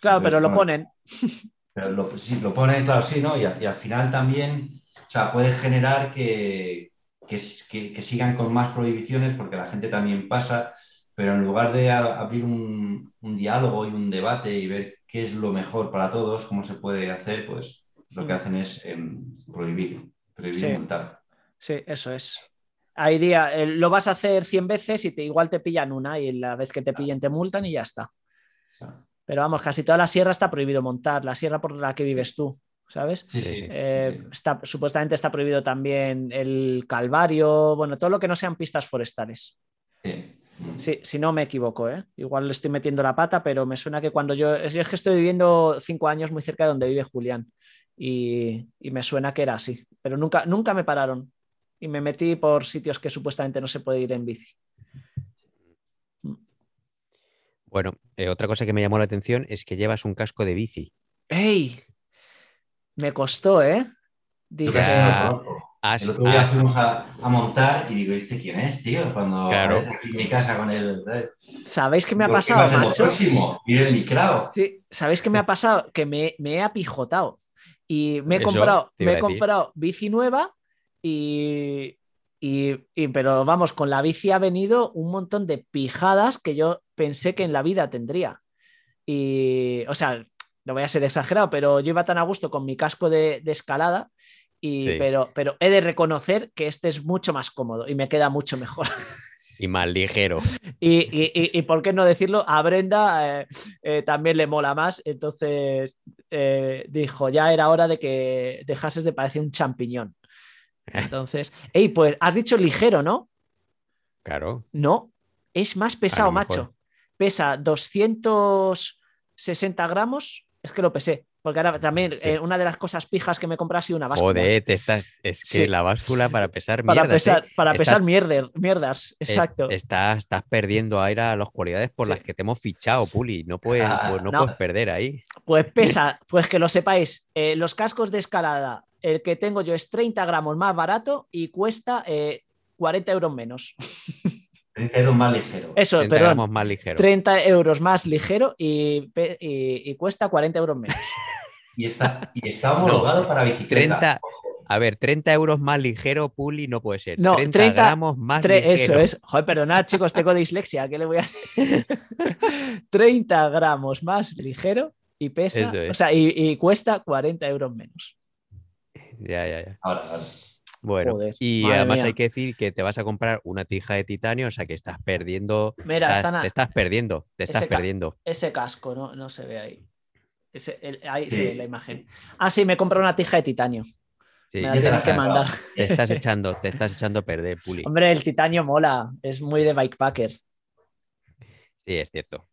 Claro, pero lo ponen. Pero lo, sí, lo ponen, claro, sí, ¿no? y al final también, o sea, puede generar que, que, sigan con más prohibiciones porque la gente también pasa, pero en lugar de a- abrir un, un diálogo y un debate y ver qué es lo mejor para todos, cómo se puede hacer, pues lo que hacen es em, prohibir, prohibir Sí. y multar. Sí, eso es. Hay día, eh, lo vas a hacer 100 veces y te, igual te pillan una y la vez que te pillen te multan y ya está. Pero vamos, casi toda la sierra está prohibido montar, la sierra por la que vives tú, ¿sabes? Sí, Sí, sí. sí. Eh, está, supuestamente está prohibido también el calvario, bueno, todo lo que no sean pistas forestales. Sí. Si no me equivoco, ¿eh? Igual le estoy metiendo la pata, pero me suena que cuando yo. Es, es que estoy viviendo cinco años muy cerca de donde vive Julián y, y me suena que era así, pero nunca, nunca me pararon y me metí por sitios que supuestamente no se puede ir en bici. Bueno, eh, otra cosa que me llamó la atención es que llevas un casco de bici. ¡Ey! Me costó, ¿eh? Dije, conozco. Has- El otro día fuimos a, a montar y digo, ¿este quién es, tío? Cuando Claro. aquí en mi casa con el... ¿sabéis qué me ha Digo, ¿qué pasado, macho? próximo? El. Sí, ¿sabéis qué me ha pasado? Que me, me he apijotado y me he Eso comprado, me he comprado bici nueva y, y- y- pero vamos, con la bici ha venido un montón de pijadas que yo pensé que en la vida tendría. Y, o sea, no voy a ser exagerado, pero yo iba tan a gusto con mi casco de, de escalada. Y, Sí. pero, pero he de reconocer que este es mucho más cómodo y me queda mucho mejor. y más ligero. Y, y- y- y por qué no decirlo, a Brenda eh, eh, también le mola más. Entonces eh, dijo, ya era hora de que dejases de parecer un champiñón. Entonces, hey, pues has dicho ligero, ¿no? Claro. No, es más pesado, macho. Pesa 260 gramos, es que lo pesé. Porque ahora también Sí. eh, una de las cosas pijas que me compré ha sido una báscula. Joder, te estás, es que Sí. la báscula para pesar para mierdas, pesar, ¿eh? para Estás- pesar mierder- mierdas, es- exacto. estás, estás perdiendo aire a las cualidades por Sí. las que te hemos fichado, Puli. No puedes, Ah, pues no, no. puedes perder ahí. Pues pesa, pues que lo sepáis, eh, los cascos de escalada, el que tengo yo es 30 gramos más barato y cuesta eh, 40 euros menos. Era más ligero. Eso, 30 perdón, gramos más ligero. 30 euros más ligero y, y- y cuesta 40 euros menos. Y está, y está homologado para bicicleta. 30, a ver, 30 euros más ligero, Puli, no puede ser. No, 30, 30 gramos más Tre- ligero. eso es. Joder, perdonad, chicos, tengo dislexia. ¿Qué le voy a hacer? 30 gramos más ligero y pesa, es. o sea, y, y cuesta 40 euros menos. Ya, ya, ya. Ahora, ahora. Bueno, Joder, y además mía. hay que decir que te vas a comprar una tija de titanio, o sea que estás perdiendo. Mira, estás- están a- te estás perdiendo, te estás Ese ca- perdiendo. ese casco, no, no se ve ahí. Ese- el- ahí se Sí, ve la imagen. Ah, sí, me compré una tija de titanio. Sí, Me la tienes que mandar. te estás echando, te estás echando a perder, Puli. Hombre, el titanio mola, es muy de bikepacker. Sí, es cierto.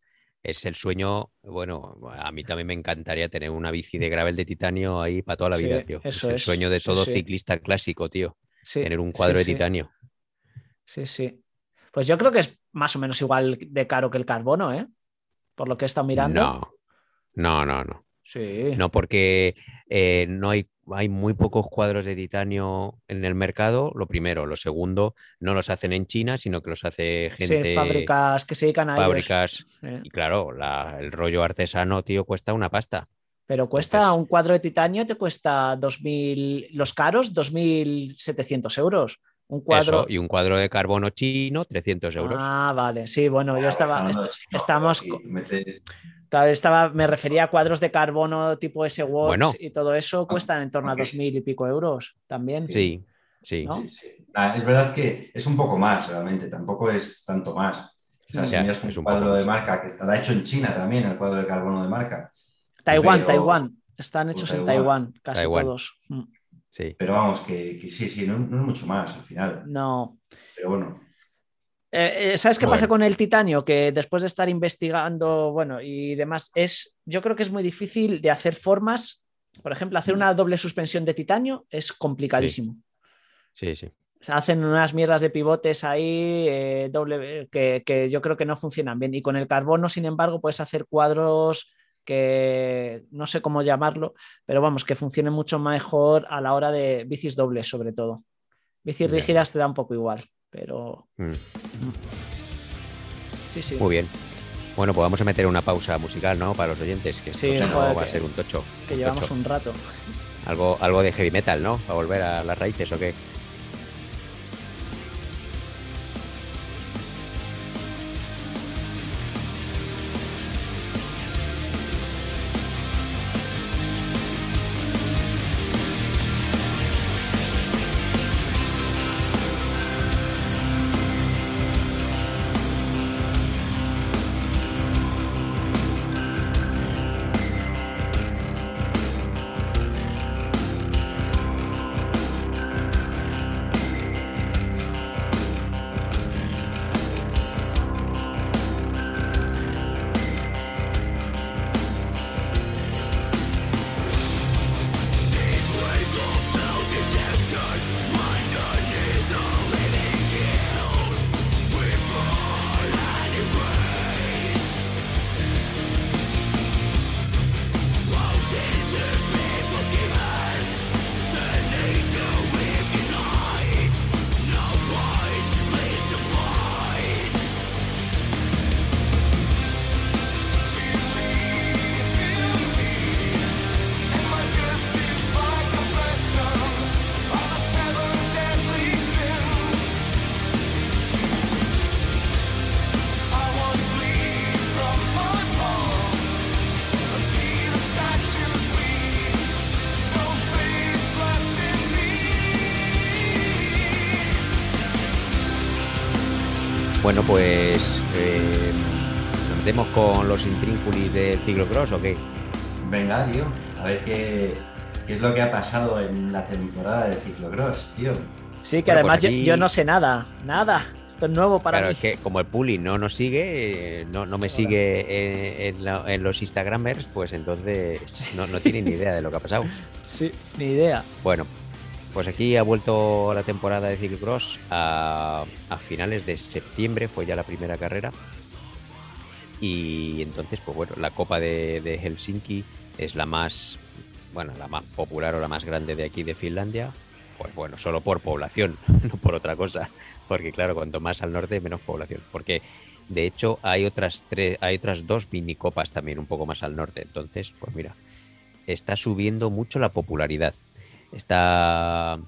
Es el sueño, bueno, a mí también me encantaría tener una bici de gravel de titanio ahí para toda la Sí, vida, tío. eso es el es, sueño de todo sí. ciclista clásico, tío. Sí, tener un cuadro de titanio. Sí, sí. Pues yo creo que es más o menos igual de caro que el carbono, ¿eh? Por lo que he estado mirando. No, no, no, no. Sí. No, porque eh, no hay, hay muy pocos cuadros de titanio en el mercado, lo primero. Lo segundo, no los hacen en China, sino que los hace Sí, gente, fábricas que se dedican a ellos. fábricas. Sí. Y claro, la- el rollo artesano, tío, cuesta una pasta. Pero cuesta Entonces- un cuadro de titanio, te cuesta 2.000, los caros, 2.700 euros. Un cuadro. Eso, y un cuadro de carbono chino, 300 euros. Ah, vale. Sí, bueno, yo estaba. Est- estamos. Claro, estaba, me refería a cuadros de carbono tipo S-Works Bueno. y todo eso cuestan en torno a 2.000 y pico euros también. Sí, sí. ¿No? sí, sí. Ah, es verdad que es un poco más realmente, tampoco es tanto más. O sea, si miras un es un poco cuadro de marca que estará hecho en China también, el cuadro de carbono de marca. Taiwán, Pero- Taiwán. Están hechos en Taiwán. Taiwán, casi Taiwán. todos. Mm, sí. Pero vamos, que, que sí, sí, no, no es mucho más al final. No. Pero bueno, Eh, eh, ¿Sabes qué pasa con el titanio? Que después de estar investigando, bueno, y demás, es, yo creo que es muy difícil de hacer formas. Por ejemplo, hacer una doble suspensión de titanio es complicadísimo. Sí, sí. O sea, hacen unas mierdas de pivotes ahí eh, doble, que, que yo creo que no funcionan bien. Y con el carbono, sin embargo, puedes hacer cuadros que no sé cómo llamarlo, pero vamos, que funcionen mucho mejor a la hora de bicis dobles, sobre todo. Bicis rígidas te da un poco igual, pero Mm, sí, sí. Muy bien. Bueno, pues vamos a meter una pausa musical, ¿no? Para los oyentes, que Sí, no, va a ser un tocho. que un llevamos tocho. un rato. Algo, algo de heavy metal, ¿no? Para volver a las raíces o qué. Bueno, pues eh, nos metemos con los intrínculis del ciclocross o qué? Venga, tío, a ver qué, qué es lo que ha pasado en la temporada del ciclocross, tío. Sí, que Bueno, pues además yo- aquí- yo, no sé nada, nada. Esto es nuevo para Claro, mí. es que como el Puli no nos sigue, eh, no, no me sigue en, en la- en los Instagramers, pues entonces no, no tiene ni idea de lo que ha pasado. Sí, ni idea. Bueno, pues aquí ha vuelto la temporada de ciclocross a, a finales de septiembre, fue ya la primera carrera. Y entonces, pues bueno, la Copa de, de Helsinki es la más, bueno, la más popular o la más grande de aquí de Finlandia. Pues bueno, solo por población, no por otra cosa. Porque claro, cuanto más al norte, menos población. Porque de hecho hay otras tres, hay otras dos minicopas también un poco más al norte. Entonces, pues mira, está subiendo mucho la popularidad. Está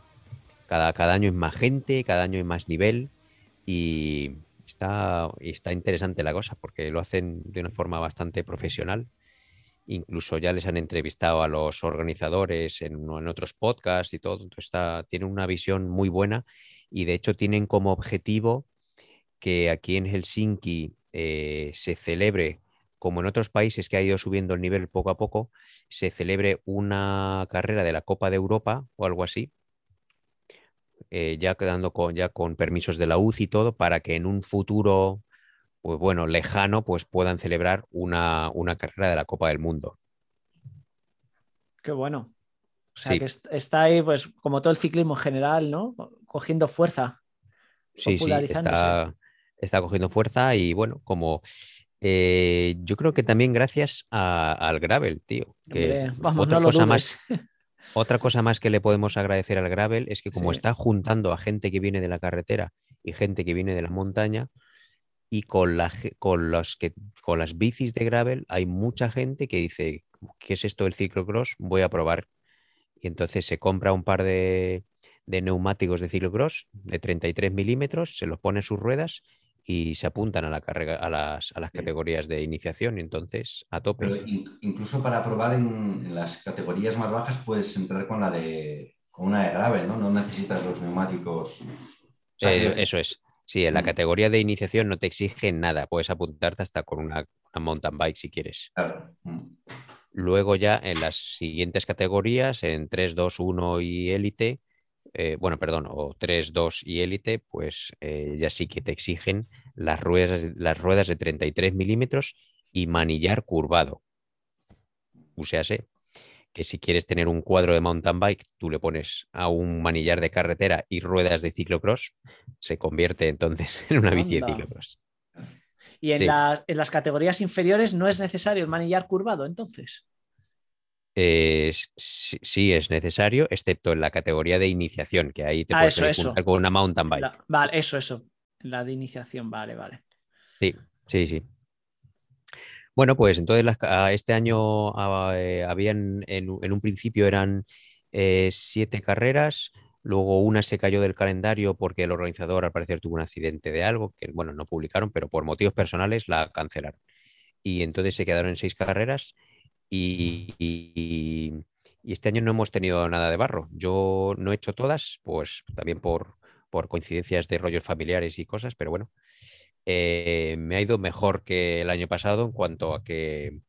cada, cada año hay más gente, cada año hay más nivel y está, está interesante la cosa porque lo hacen de una forma bastante profesional. Incluso ya les han entrevistado a los organizadores en, en otros podcasts y todo. Entonces está, tienen una visión muy buena y de hecho tienen como objetivo que aquí en Helsinki eh, se celebre, como en otros países que ha ido subiendo el nivel poco a poco, se celebre una carrera de la Copa de Europa o algo así, eh, ya quedando con, ya con permisos de la UCI y todo, para que en un futuro, pues bueno, lejano, pues puedan celebrar una, una carrera de la Copa del Mundo. Qué bueno. O sea, Sí. que est- está ahí, pues, como todo el ciclismo en general, ¿no? Cogiendo fuerza. Sí, sí, está, está cogiendo fuerza y bueno, como eh, yo creo que también gracias a- al gravel, tío. Que Hombre, vamos, otra no cosa más, Otra cosa más que le podemos agradecer al gravel es que como Sí. está juntando a gente que viene de la carretera y gente que viene de la montaña, y con, la, ge- con, los que, con las bicis de gravel hay mucha gente que dice, ¿qué es esto del ciclocross? Voy a probar. Y entonces se compra un par de, de neumáticos de ciclocross de 33 milímetros, se los pone en sus ruedas y se apuntan a, la carrera, a, las, a las categorías de iniciación. Entonces, a tope. Pero in- incluso para probar en, en las categorías más bajas puedes entrar con la de con una de gravel, ¿no? No necesitas los neumáticos. O sea, Eh, que- eso es. Sí, en la Mm. categoría de iniciación no te exigen nada. Puedes apuntarte hasta con una, una mountain bike si quieres. Claro. Mm. Luego ya en las siguientes categorías, en 3, 2, 1 y élite, eh, bueno, perdón, o 3, 2 y élite, pues eh, ya sí que te exigen las ruedas, las ruedas de 33 milímetros y manillar curvado. O sea, sé que si quieres tener un cuadro de mountain bike, tú le pones a un manillar de carretera y ruedas de ciclocross, se convierte entonces en una bici de ciclocross. Y en, Sí. las- en las categorías inferiores no es necesario el manillar curvado, entonces. Eh, sí, sí es necesario, excepto en la categoría de iniciación, que ahí te Ah, puedes eso, con una mountain bike. La- vale, eso, eso. La de iniciación, vale, vale. Sí, sí, sí. Bueno, pues entonces las este año ah, eh, habían, en un principio eran eh, siete carreras, luego una se cayó del calendario porque el organizador al parecer tuvo un accidente de algo, que bueno, no publicaron, pero por motivos personales la cancelaron. Y entonces se quedaron en seis carreras y, y- y este año no hemos tenido nada de barro. Yo no he hecho todas, pues también por, por coincidencias de rollos familiares y cosas, pero bueno, eh, me ha ido mejor que el año pasado en cuanto a que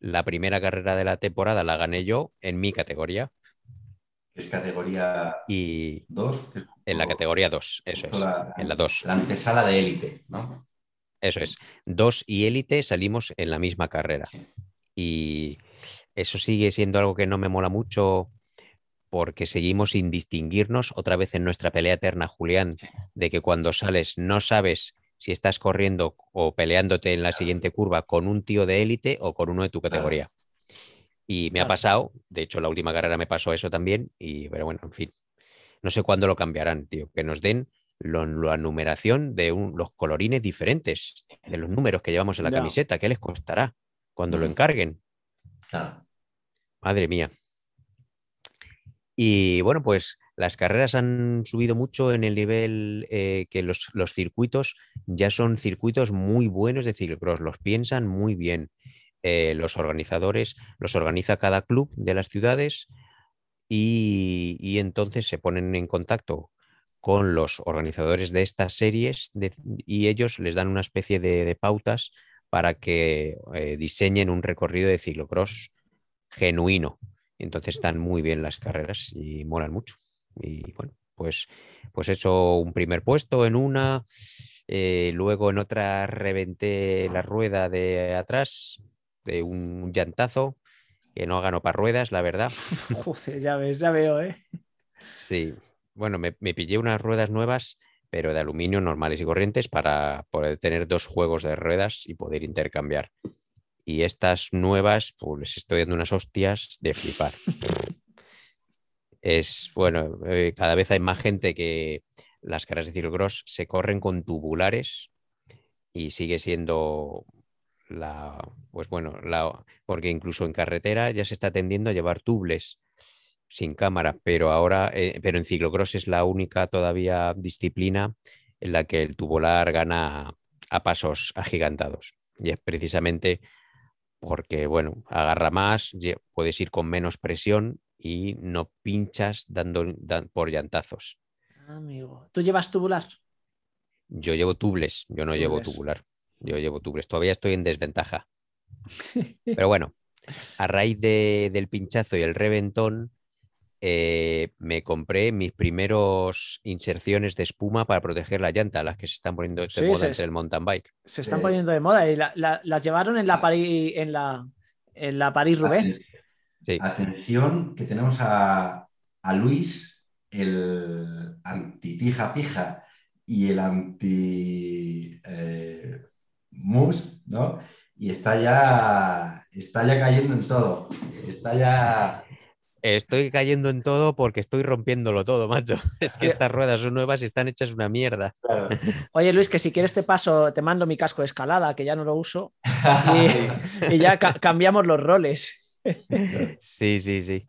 la primera carrera de la temporada la gané yo en mi categoría Es categoría y 2. en la categoría 2, eso es, La, en la 2. la antesala de élite, ¿no? Eso es. Dos y élite salimos en la misma carrera. Y eso sigue siendo algo que no me mola mucho porque seguimos sin distinguirnos otra vez en nuestra pelea eterna, Julián, de que cuando sales no sabes si estás corriendo o peleándote en la siguiente curva con un tío de élite o con uno de tu categoría. Y me ha pasado, de hecho la última carrera me pasó eso también, y pero bueno, en fin, no sé cuándo lo cambiarán, tío, que nos den lo- la numeración de un- los colorines diferentes, de los números que llevamos en la camiseta, ¿qué les costará cuando lo Mm. encarguen? Claro. Madre mía. Y bueno, pues las carreras han subido mucho en el nivel eh, que los, circuitos ya son circuitos muy buenos de ciclocross, los piensan muy bien. Eh, los organizadores los organiza cada club de las ciudades y, y entonces se ponen en contacto con los organizadores de estas series y ellos les dan una especie de, pautas para que eh, diseñen un recorrido de ciclocross genuino. Entonces están muy bien las carreras y molan mucho. Y bueno, pues, pues he hecho un primer puesto en una, eh, luego en otra reventé la rueda de atrás de un llantazo que no ganó para ruedas, la verdad. Joder, ya ves, ya veo, ¿eh? Sí, bueno, me, me, pillé unas ruedas nuevas, pero de aluminio normales y corrientes para poder tener dos juegos de ruedas y poder intercambiar. Y estas nuevas, pues les estoy dando unas hostias de flipar. es, bueno, eh, cada vez hay más gente que las carreras de ciclocross se corren con tubulares y sigue siendo la, pues bueno, la, porque incluso en carretera ya se está tendiendo a llevar tubles sin cámara, pero ahora, eh, pero en ciclocross es la única todavía disciplina en la que el tubular gana a pasos agigantados. Y es precisamente porque, bueno, agarra más, puedes ir con menos presión y no pinchas dando por llantazos. Amigo, ¿tú llevas tubular? Yo llevo tubles, yo no llevo tubular. Yo llevo tubles. Todavía estoy en desventaja. Pero bueno, a raíz del pinchazo y el reventón, eh, me compré mis primeros inserciones de espuma para proteger la llanta, las que se están poniendo de moda entre el mountain bike. Se están poniendo de moda y las llevaron en la París, en la, en la París Roubaix. Atención, que tenemos a, Luis, el anti-tija pija y el anti eh, mus, ¿no? Y está ya, está ya cayendo en todo. Está ya Estoy cayendo en todo porque estoy rompiéndolo todo, macho. Es que estas ruedas son nuevas y están hechas una mierda. Oye, Luis, que si quieres te paso, te mando mi casco de escalada, que ya no lo uso, y, ya cambiamos los roles. sí, sí, sí.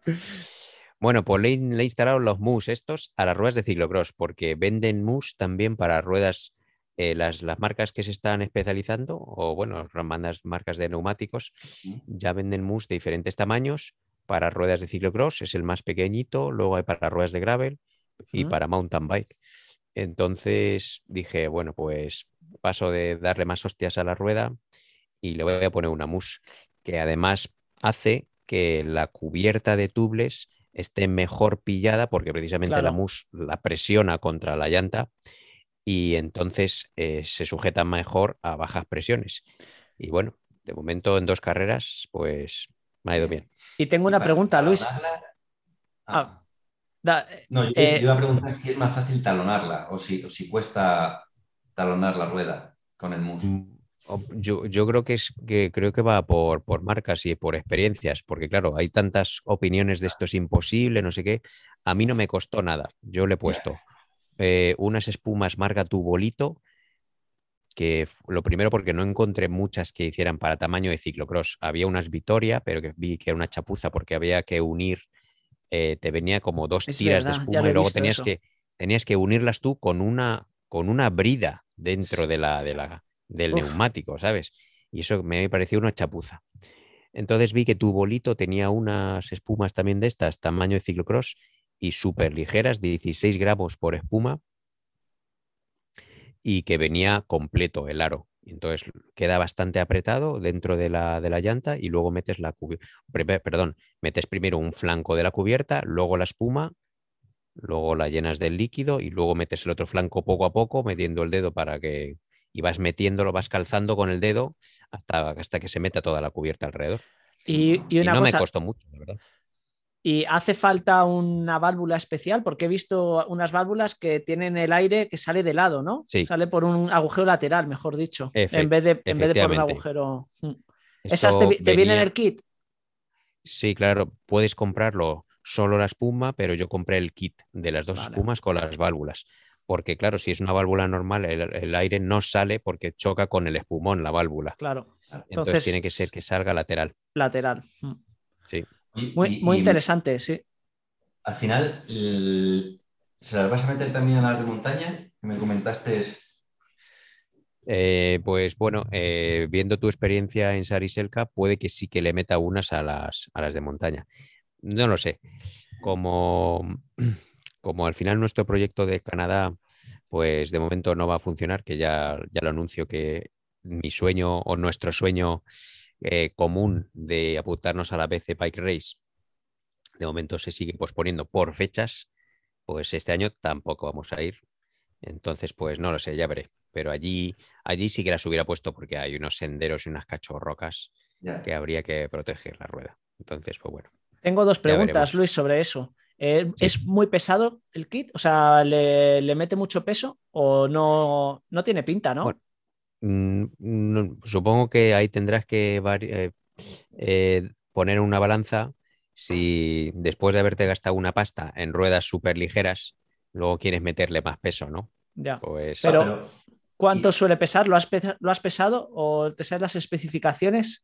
Bueno, pues le, he instalado los mus estos a las ruedas de ciclocross, porque venden mus también para ruedas, eh, las, las, marcas que se están especializando, o bueno, las marcas de neumáticos, ya venden mus de diferentes tamaños para ruedas de ciclocross, es el más pequeñito, luego hay para ruedas de gravel y para mountain bike. Entonces dije, bueno, pues paso de darle más hostias a la rueda y le voy a poner una mousse que además hace que la cubierta de tubles esté mejor pillada porque precisamente la mousse la presiona contra la llanta y entonces eh, se sujeta mejor a bajas presiones. Y bueno, de momento en dos carreras, pues me ha ido bien. Y tengo una pregunta, Luis. Ah. Ah, no, yo, eh, iba a preguntar si es más fácil talonarla o si, si cuesta talonar la rueda con el mus. Mm, yo, creo que es que creo que va por, por, marcas y por experiencias, porque claro, hay tantas opiniones de esto es imposible, no sé qué. A mí no me costó nada. Yo le he puesto eh, unas espumas marca tu bolito que lo primero porque no encontré muchas que hicieran para tamaño de ciclocross. Había unas Vitoria, pero que vi que era una chapuza porque había que unir, eh, te venía como dos tiras de espuma y luego tenías que, tenías que unirlas tú con una, con una brida dentro de la, de la, del neumático, ¿sabes? Y eso me pareció una chapuza. Entonces vi que tu bolito tenía unas espumas también de estas, tamaño de ciclocross, y súper ligeras, 16 gramos por espuma, y que venía completo el aro. Entonces queda bastante apretado dentro de la, de la llanta y luego metes la perdón, metes primero un flanco de la cubierta, luego la espuma, luego la llenas del líquido y luego metes el otro flanco poco a poco, metiendo el dedo para que y vas metiéndolo, vas calzando con el dedo hasta, hasta que se meta toda la cubierta alrededor. Y, no me costó mucho, la verdad. Y hace falta una válvula especial, porque he visto unas válvulas que tienen el aire que sale de lado, ¿no? Sale por un agujero lateral, mejor dicho, en, vez de, en vez de por un agujero. Mm. ¿Esas te, vienen en el kit? Sí, claro, puedes comprarlo solo la espuma, pero yo compré el kit de las dos espumas con las válvulas. Porque, claro, si es una válvula normal, el, aire no sale porque choca con el espumón, la válvula. Claro. Entonces, tiene que ser que salga lateral. Lateral. Mm. Sí. Muy, interesante, sí. Al final, ¿se las vas a meter también a las de montaña? Me comentaste. Eh, pues bueno, eh, viendo tu experiencia en Sariselka, puede que sí que le meta unas a las, a las de montaña. No lo sé. Como como al final nuestro proyecto de Canadá, pues de momento no va a funcionar, que ya, ya lo anuncio que mi sueño o nuestro sueño eh, común de apuntarnos a la BC Bike Race, de momento se sigue posponiendo por fechas, pues este año tampoco vamos a ir. Entonces, pues no lo sé, ya veré. Pero allí, allí sí que las hubiera puesto porque hay unos senderos y unas cachorrocas que habría que proteger la rueda. Entonces, pues bueno. Tengo dos preguntas, Luis, sobre eso. Eh, ¿Es muy pesado el kit? O sea, ¿le, mete mucho peso o no, no tiene pinta, no? Mm, supongo que ahí tendrás que eh, eh, poner una balanza si después de haberte gastado una pasta en ruedas súper ligeras, luego quieres meterle más peso, ¿no? Ya. Pues, pero, ¿cuánto suele pesar? ¿Lo has, ¿Lo has pesado o te sabes las especificaciones?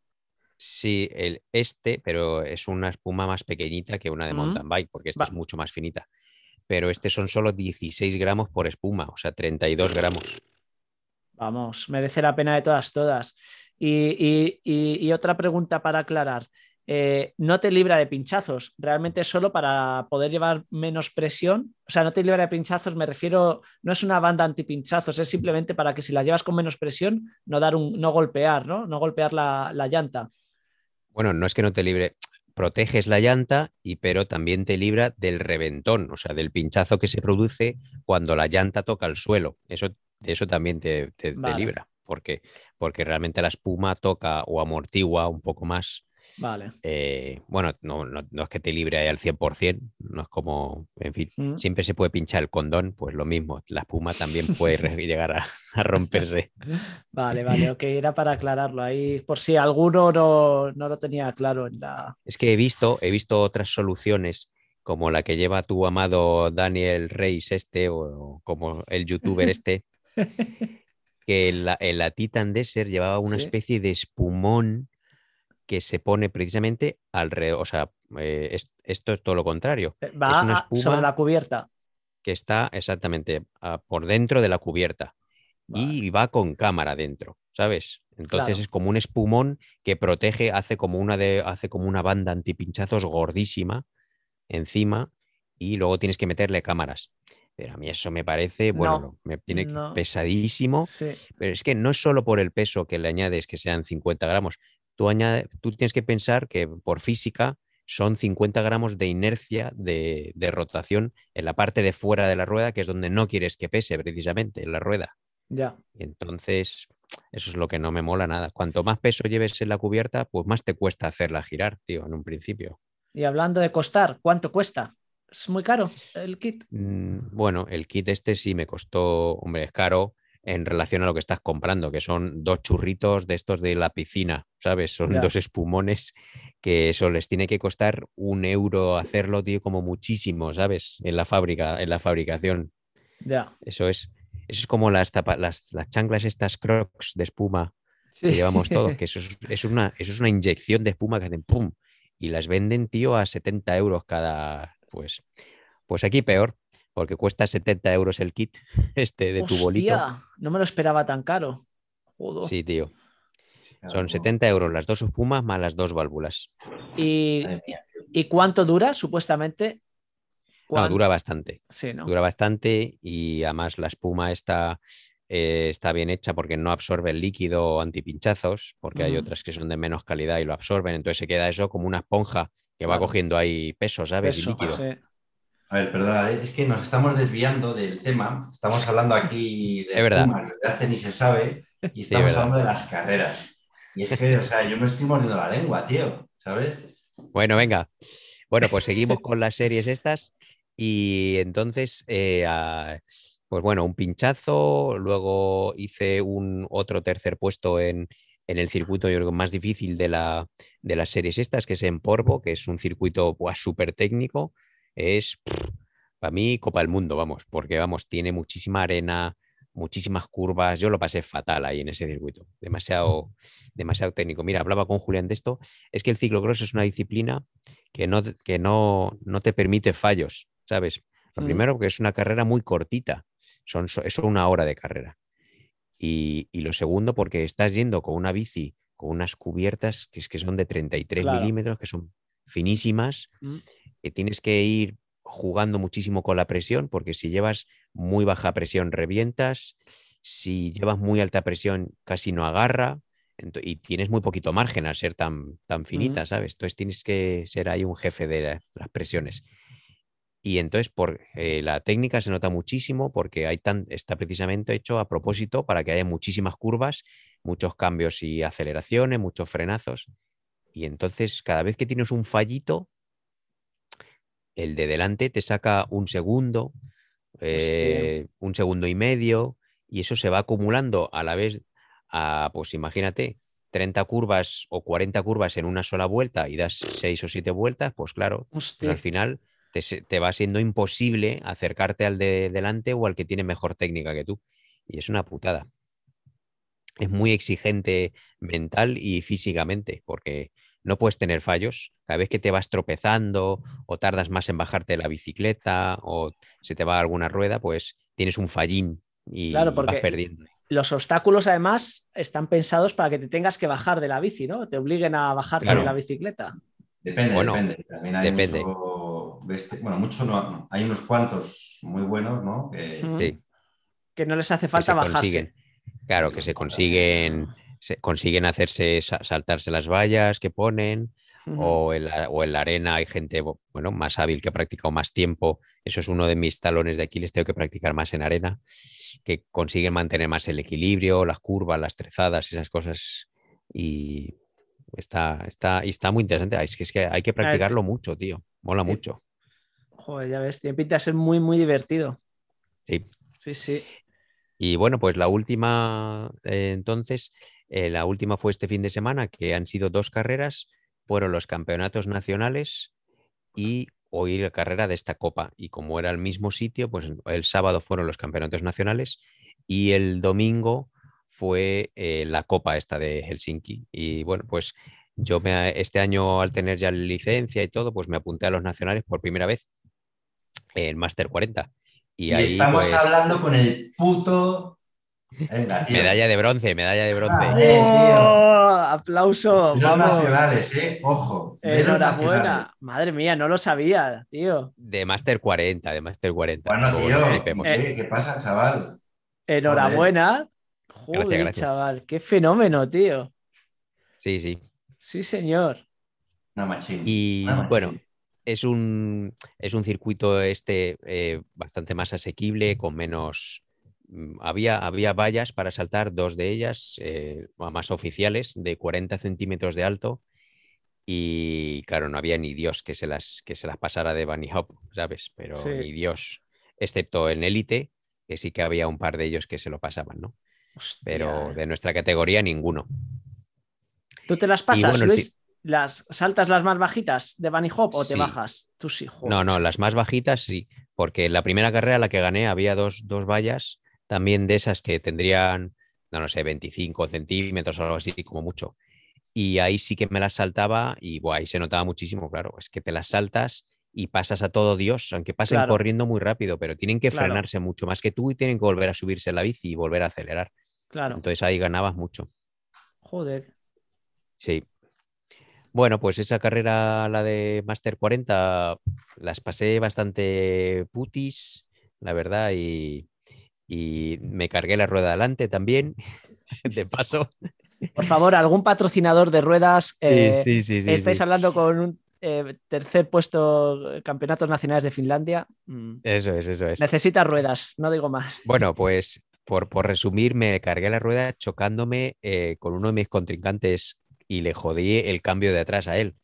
Sí, el este, pero es una espuma más pequeñita que una de mountain bike, porque esta es mucho más finita. Pero este son solo 16 gramos por espuma, o sea, 32 gramos. Vamos, merece la pena de todas, todas. Y, otra pregunta para aclarar. Eh, no te libra de pinchazos, realmente solo para poder llevar menos presión. O sea, no te libra de pinchazos, me refiero, no es una banda antipinchazos, es simplemente para que si la llevas con menos presión, no dar un, no golpear, ¿no? No golpear la, la llanta. Bueno, no es que no te libre, proteges la llanta, y, pero también te libra del reventón, o sea, del pinchazo que se produce cuando la llanta toca el suelo. Eso, eso también te, te, libra, porque, porque realmente la espuma toca o amortigua un poco más Vale. Eh, bueno, no, es que te libre al 100%, no es como, en fin, mm. siempre se puede pinchar el condón, pues lo mismo, la espuma también puede llegar a, romperse. Vale, vale, ok, era para aclararlo ahí, por si alguno no, lo tenía claro en la... Es que he visto, he visto otras soluciones como la que lleva tu amado Daniel Reis este o, como el youtuber este, que la, la Titan Desert llevaba una especie de espumón que se pone precisamente alrededor, o sea, eh, esto es todo lo contrario. Eh, va es una espuma sobre la cubierta. Que está exactamente por dentro de la cubierta y va con cámara dentro, ¿sabes? Entonces es como un espumón que protege, hace como una de, hace como una banda antipinchazos gordísima encima y luego tienes que meterle cámaras. Pero a mí eso me parece, bueno, me tiene pesadísimo. Pero es que no es solo por el peso que le añades que sean 50 gramos, tú, tú tienes que pensar que por física son 50 gramos de inercia de, rotación en la parte de fuera de la rueda, que es donde no quieres que pese precisamente en la rueda. Ya. Entonces, eso es lo que no me mola nada. Cuanto más peso lleves en la cubierta, pues más te cuesta hacerla girar, tío, en un principio. Y hablando de costar, ¿cuánto cuesta? ¿Es muy caro el kit? Mm, bueno, el kit este sí me costó, hombre, es caro en relación a lo que estás comprando, que son dos churritos de estos de la piscina, ¿sabes? Son dos espumones que eso les tiene que costar un euro hacerlo, tío, como muchísimo, ¿sabes? En la fábrica, en la fabricación. Ya. Eso es, eso es como las, las, las chanclas, estas crocs de espuma que llevamos todos, que eso es, una, eso es una inyección de espuma que hacen pum y las venden, tío, a 70 euros cada, pues, pues aquí peor porque cuesta 70 euros el kit este de tu bolito. No me lo esperaba tan caro. Sí, tío. Son 70 euros las dos espumas más las dos válvulas. ¿Y, cuánto dura supuestamente? No, dura bastante. Sí, ¿no? Dura bastante y además la espuma está, eh, está bien hecha porque no absorbe el líquido antipinchazos, porque hay otras que son de menos calidad y lo absorben. Entonces se queda eso como una esponja que va cogiendo ahí peso, ¿sabes? y líquido. A ver, perdona, ¿eh? es que nos estamos desviando del tema. Estamos hablando aquí de Pumas, de hace ni se sabe, y estamos hablando de las carreras. Y es que, o sea, yo me estoy mordiendo la lengua, tío, ¿sabes? Bueno, venga. Bueno, pues seguimos con las series estas. Y entonces, eh, pues bueno, un pinchazo. Luego hice un otro tercer puesto en, el circuito yo creo, más difícil de, la, de las series estas, que es en Porvo, que es un circuito pues, súper técnico es para mí Copa del Mundo, vamos, porque vamos, tiene muchísima arena, muchísimas curvas. Yo lo pasé fatal ahí en ese circuito, demasiado, demasiado técnico. Mira, hablaba con Julián de esto, es que el ciclocross es una disciplina que no, que no, no te permite fallos, ¿sabes? Lo primero, porque es una carrera muy cortita, son, es una hora de carrera. Y, lo segundo, porque estás yendo con una bici, con unas cubiertas que, es que son de 33 milímetros, que son finísimas. Mm que tienes que ir jugando muchísimo con la presión, porque si llevas muy baja presión revientas, si llevas muy alta presión casi no agarra y tienes muy poquito margen al ser tan, tan finita, ¿sabes? Entonces tienes que ser ahí un jefe de las presiones. Y entonces por, eh, la técnica se nota muchísimo porque hay tan, está precisamente hecho a propósito para que haya muchísimas curvas, muchos cambios y aceleraciones, muchos frenazos. Y entonces cada vez que tienes un fallito, el de delante te saca un segundo, eh, un segundo y medio, y eso se va acumulando a la vez a, pues imagínate, 30 curvas o 40 curvas en una sola vuelta y das 6 o 7 vueltas, pues claro, pues al final te, va siendo imposible acercarte al de delante o al que tiene mejor técnica que tú. Y es una putada. Es muy exigente mental y físicamente, porque no puedes tener fallos. Cada vez que te vas tropezando o tardas más en bajarte de la bicicleta o se te va alguna rueda, pues tienes un fallín y claro, vas perdiendo. Los obstáculos además están pensados para que te tengas que bajar de la bici, ¿no? Te obliguen a bajarte de la bicicleta. Depende, depende. También hay depende. Bueno, mucho no, hay unos cuantos muy buenos, ¿no? Que, que no les hace falta bajarse. Claro, que se consiguen consiguen hacerse saltarse las vallas que ponen o, en la, o, en la, arena hay gente bueno, más hábil que ha practicado más tiempo. Eso es uno de mis talones de Aquiles, tengo que practicar más en arena, que consiguen mantener más el equilibrio, las curvas, las trezadas, esas cosas. Y está, está, y está muy interesante. Es que, es que hay que practicarlo mucho, tío. Mola mucho. Joder, ya ves, tiene pinta de ser muy, muy divertido. Sí. Sí, sí. Y bueno, pues la última, eh, entonces, eh, la última fue este fin de semana, que han sido dos carreras, fueron los campeonatos nacionales y hoy la carrera de esta copa. Y como era el mismo sitio, pues el sábado fueron los campeonatos nacionales y el domingo fue eh, la copa esta de Helsinki. Y bueno, pues yo me, este año al tener ya licencia y todo, pues me apunté a los nacionales por primera vez en Master 40. Y, estamos pues hablando con el puto medalla de bronce, medalla de bronce. Oh, aplauso. Vamos. nacionales, ¿eh? Ojo. Enhorabuena. Madre mía, no lo sabía, tío. De Master 40, de Master 40. Bueno, tío, ¿qué pasa, chaval? Enhorabuena. Joder, chaval, qué fenómeno, tío. Sí, sí. Sí, señor. Una machín. Y bueno, es un, es un circuito este eh, bastante más asequible, con menos, Mm, había, había vallas para saltar, dos de ellas, eh, más oficiales, de 40 centímetros de alto. Y claro, no había ni Dios que se las, que se las pasara de Bunny Hop, ¿sabes? Pero ni Dios, excepto en élite, que sí que había un par de ellos que se lo pasaban, ¿no? Pero de nuestra categoría, ninguno. ¿Tú te las pasas, Luis? ¿Las saltas las más bajitas de Bunny Hop o te bajas? Tú sí, No, no, las más bajitas sí, porque en la primera carrera la que gané había dos, dos vallas también de esas que tendrían, no, no sé, 25 centímetros o algo así, como mucho. Y ahí sí que me las saltaba y ahí se notaba muchísimo, claro, es que te las saltas y pasas a todo Dios, aunque pasen corriendo muy rápido, pero tienen que frenarse mucho más que tú y tienen que volver a subirse a la bici y volver a acelerar. Claro. Entonces ahí ganabas mucho. Joder. Sí. Bueno, pues esa carrera, la de Master 40, las pasé bastante putis, la verdad, y, y me cargué la rueda adelante también, de paso. Por favor, algún patrocinador de ruedas. Eh, sí, sí, sí, estáis hablando con un eh, tercer puesto campeonatos nacionales de Finlandia. Mm. Eso es, eso es. Necesita ruedas, no digo más. Bueno, pues por, por resumir, me cargué la rueda chocándome eh, con uno de mis contrincantes y le jodí el cambio de atrás a él.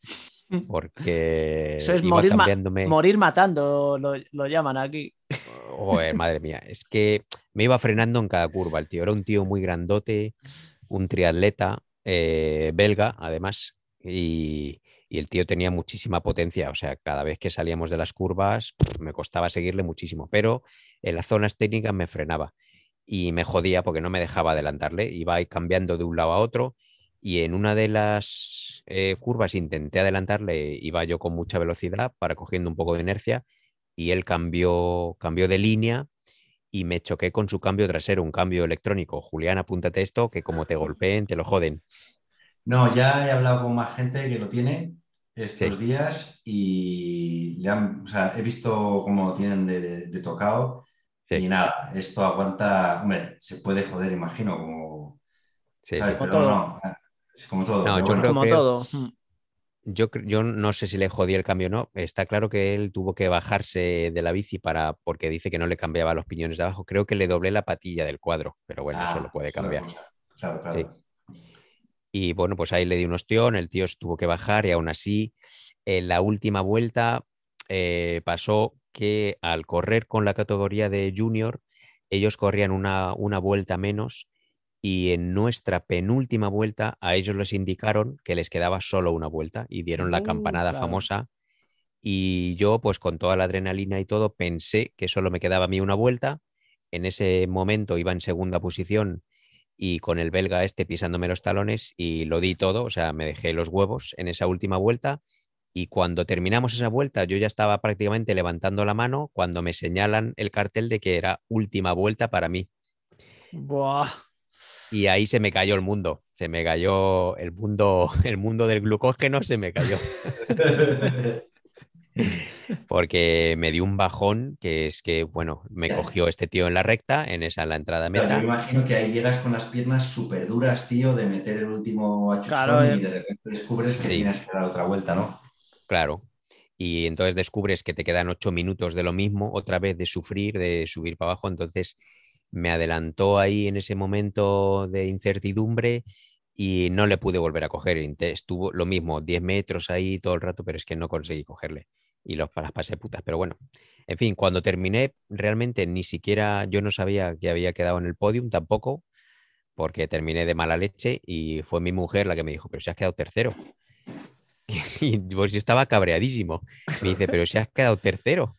Porque. Eso es morir, morir, matando, lo, lo llaman aquí. Joder, madre mía. Es que me iba frenando en cada curva. El tío era un tío muy grandote, un triatleta eh, belga, además, y, el tío tenía muchísima potencia. O sea, cada vez que salíamos de las curvas me costaba seguirle muchísimo, pero en las zonas técnicas me frenaba y me jodía porque no me dejaba adelantarle. Iba cambiando de un lado a otro y en una de las eh, curvas intenté adelantarle, iba yo con mucha velocidad para cogiendo un poco de inercia y él cambió, cambió de línea y me choqué con su cambio trasero, un cambio electrónico. Julián, apúntate esto, que como te golpeen, te lo joden. No, ya he hablado con más gente que lo tiene. estos Sí. días y le han- o sea, he visto cómo tienen de, de- de tocado Sí. y nada, esto aguanta, hombre, se puede joder, imagino, como, Sí, ¿sabes? sí. Como Pero todo. no, es como todo. No, yo bueno. creo Como que- todo. Yo, yo no sé si le jodí el cambio o no. Está claro que él tuvo que bajarse de la bici para, porque dice que no le cambiaba los piñones de abajo. Creo que le doblé la patilla del cuadro, pero bueno, eso Ah, lo puede cambiar. Claro, claro. Y bueno, pues ahí le di un ostión, el tío tuvo que bajar y aún así, en la última vuelta eh, pasó que al correr con la categoría de junior, ellos corrían una, una vuelta menos y en nuestra penúltima vuelta a ellos les indicaron que les quedaba solo una vuelta y dieron la Uh, campanada claro. famosa. Y yo, pues con toda la adrenalina y todo, pensé que solo me quedaba a mí una vuelta. En ese momento iba en segunda posición y con el belga este pisándome los talones y lo di todo, o sea, me dejé los huevos en esa última vuelta y cuando terminamos esa vuelta yo ya estaba prácticamente levantando la mano cuando me señalan el cartel de que era última vuelta para mí Buah. Y ahí se me cayó el mundo, se me cayó el mundo, el mundo del glucógeno se me cayó porque me dio un bajón que es que, bueno, me cogió este tío en la recta, en esa en la entrada a Yo meta. me imagino que ahí llegas con las piernas súper duras, tío, de meter el último achuchón Claro, y eh. de repente descubres que Sí. tienes que dar otra vuelta, ¿no? Claro. Y entonces descubres que te quedan ocho minutos de lo mismo, otra vez de sufrir, de subir para abajo. Entonces me adelantó ahí en ese momento de incertidumbre y no le pude volver a coger. Estuvo lo mismo, 10 metros ahí todo el rato, pero es que no conseguí cogerle. Y los pasé putas. Pero bueno, en fin, cuando terminé, realmente ni siquiera yo no sabía que había quedado en el podium tampoco, porque terminé de mala leche y fue mi mujer la que me dijo, pero si has quedado tercero. Y yo estaba cabreadísimo. Me dice, pero si has quedado tercero.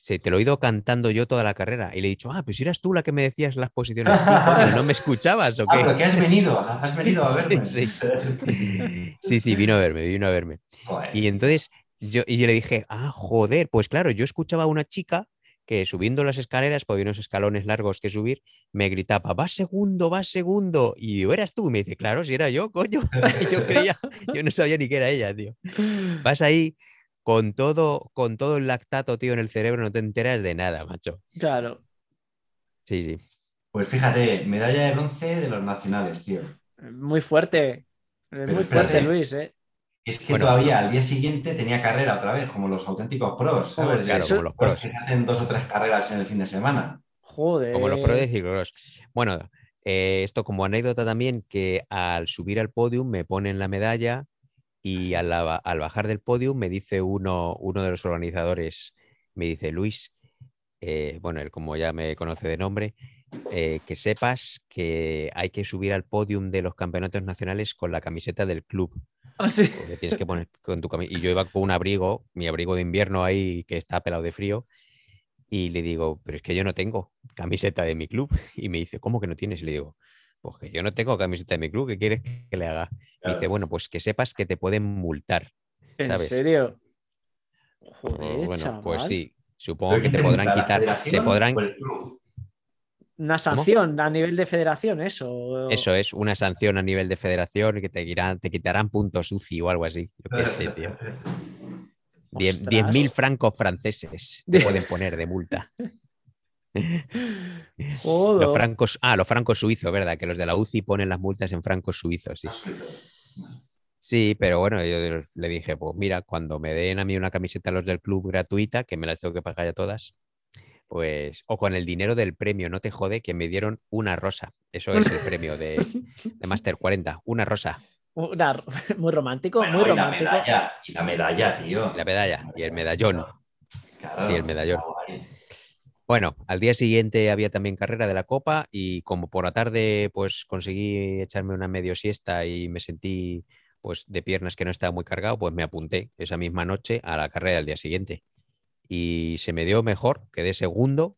Se te lo he ido cantando yo toda la carrera. Y le he dicho, ah, pues eras tú la que me decías las posiciones. Sí, ¿no me escuchabas o Ah, pero qué? que has venido, has venido a verme. sí. Sí, sí, vino a verme, vino a verme. Joder. Y entonces yo, y yo le dije, ah, joder, pues claro, yo escuchaba a una chica que subiendo las escaleras, porque había unos escalones largos que subir, me gritaba, vas segundo, vas segundo. Y yo, eras tú. Y me dice, claro, si era yo, coño. Yo creía, yo no sabía ni que era ella, tío. Vas ahí con todo, con todo el lactato, tío, en el cerebro, no te enteras de nada, macho. Claro. Sí, sí. Pues fíjate, medalla de bronce de los nacionales, tío. Muy fuerte. Es muy espérate. fuerte, Luis, ¿eh? Es que Bueno. todavía al día siguiente tenía carrera otra vez, como los auténticos pros, ¿sabes? Claro, eso- como los Pros pros. que hacen dos o tres carreras en el fin de semana. Joder. Como los pros de ciclocross. Bueno, eh, esto como anécdota también, que al subir al podium me ponen la medalla y al, ba- al bajar del podium me dice uno, uno de los organizadores, me dice, Luis, eh, bueno, él como ya me conoce de nombre, eh, que sepas que hay que subir al podium de los campeonatos nacionales con la camiseta del club. Ah, sí. tienes que poner con tu Y yo iba con un abrigo, mi abrigo de invierno ahí que está pelado de frío. Y le digo, pero es que yo no tengo camiseta de mi club. Y me dice, ¿cómo que no tienes? Y le digo, pues que yo no tengo camiseta de mi club, ¿qué quieres que le haga? Dice, bueno, pues que sepas que te pueden multar. ¿En ¿sabes? serio? Pues Joder, bueno, pues sí, supongo ¿Pero que te podrán quitar, te podrán? Una sanción a nivel de federación, eso. eso es, una sanción a nivel de federación y que te, quitarán- te quitarán puntos UCI o algo así. Yo qué sé, tío. Diez- Ostras. 10.000 francos franceses te pueden poner de multa. Joder. Los francos, ah, los francos suizos, ¿verdad? Que los de la UCI ponen las multas en francos suizos, sí. Sí, pero bueno, yo le dije, pues mira, cuando me den a mí una camiseta los del club gratuita, que me las tengo que pagar ya todas, pues, o con el dinero del premio, no te jode que me dieron una rosa. Eso es el premio de, de Master 40, una rosa, Una- muy romántico, Bueno, muy y la romántico. medalla, y la medalla, tío. la medalla y el medallón. Claro, sí, el medallón. Bueno, al día siguiente había también carrera de la Copa y como por la tarde pues conseguí echarme una medio siesta y me sentí pues de piernas que no estaba muy cargado, pues me apunté esa misma noche a la carrera del día siguiente. Y se me dio mejor, quedé segundo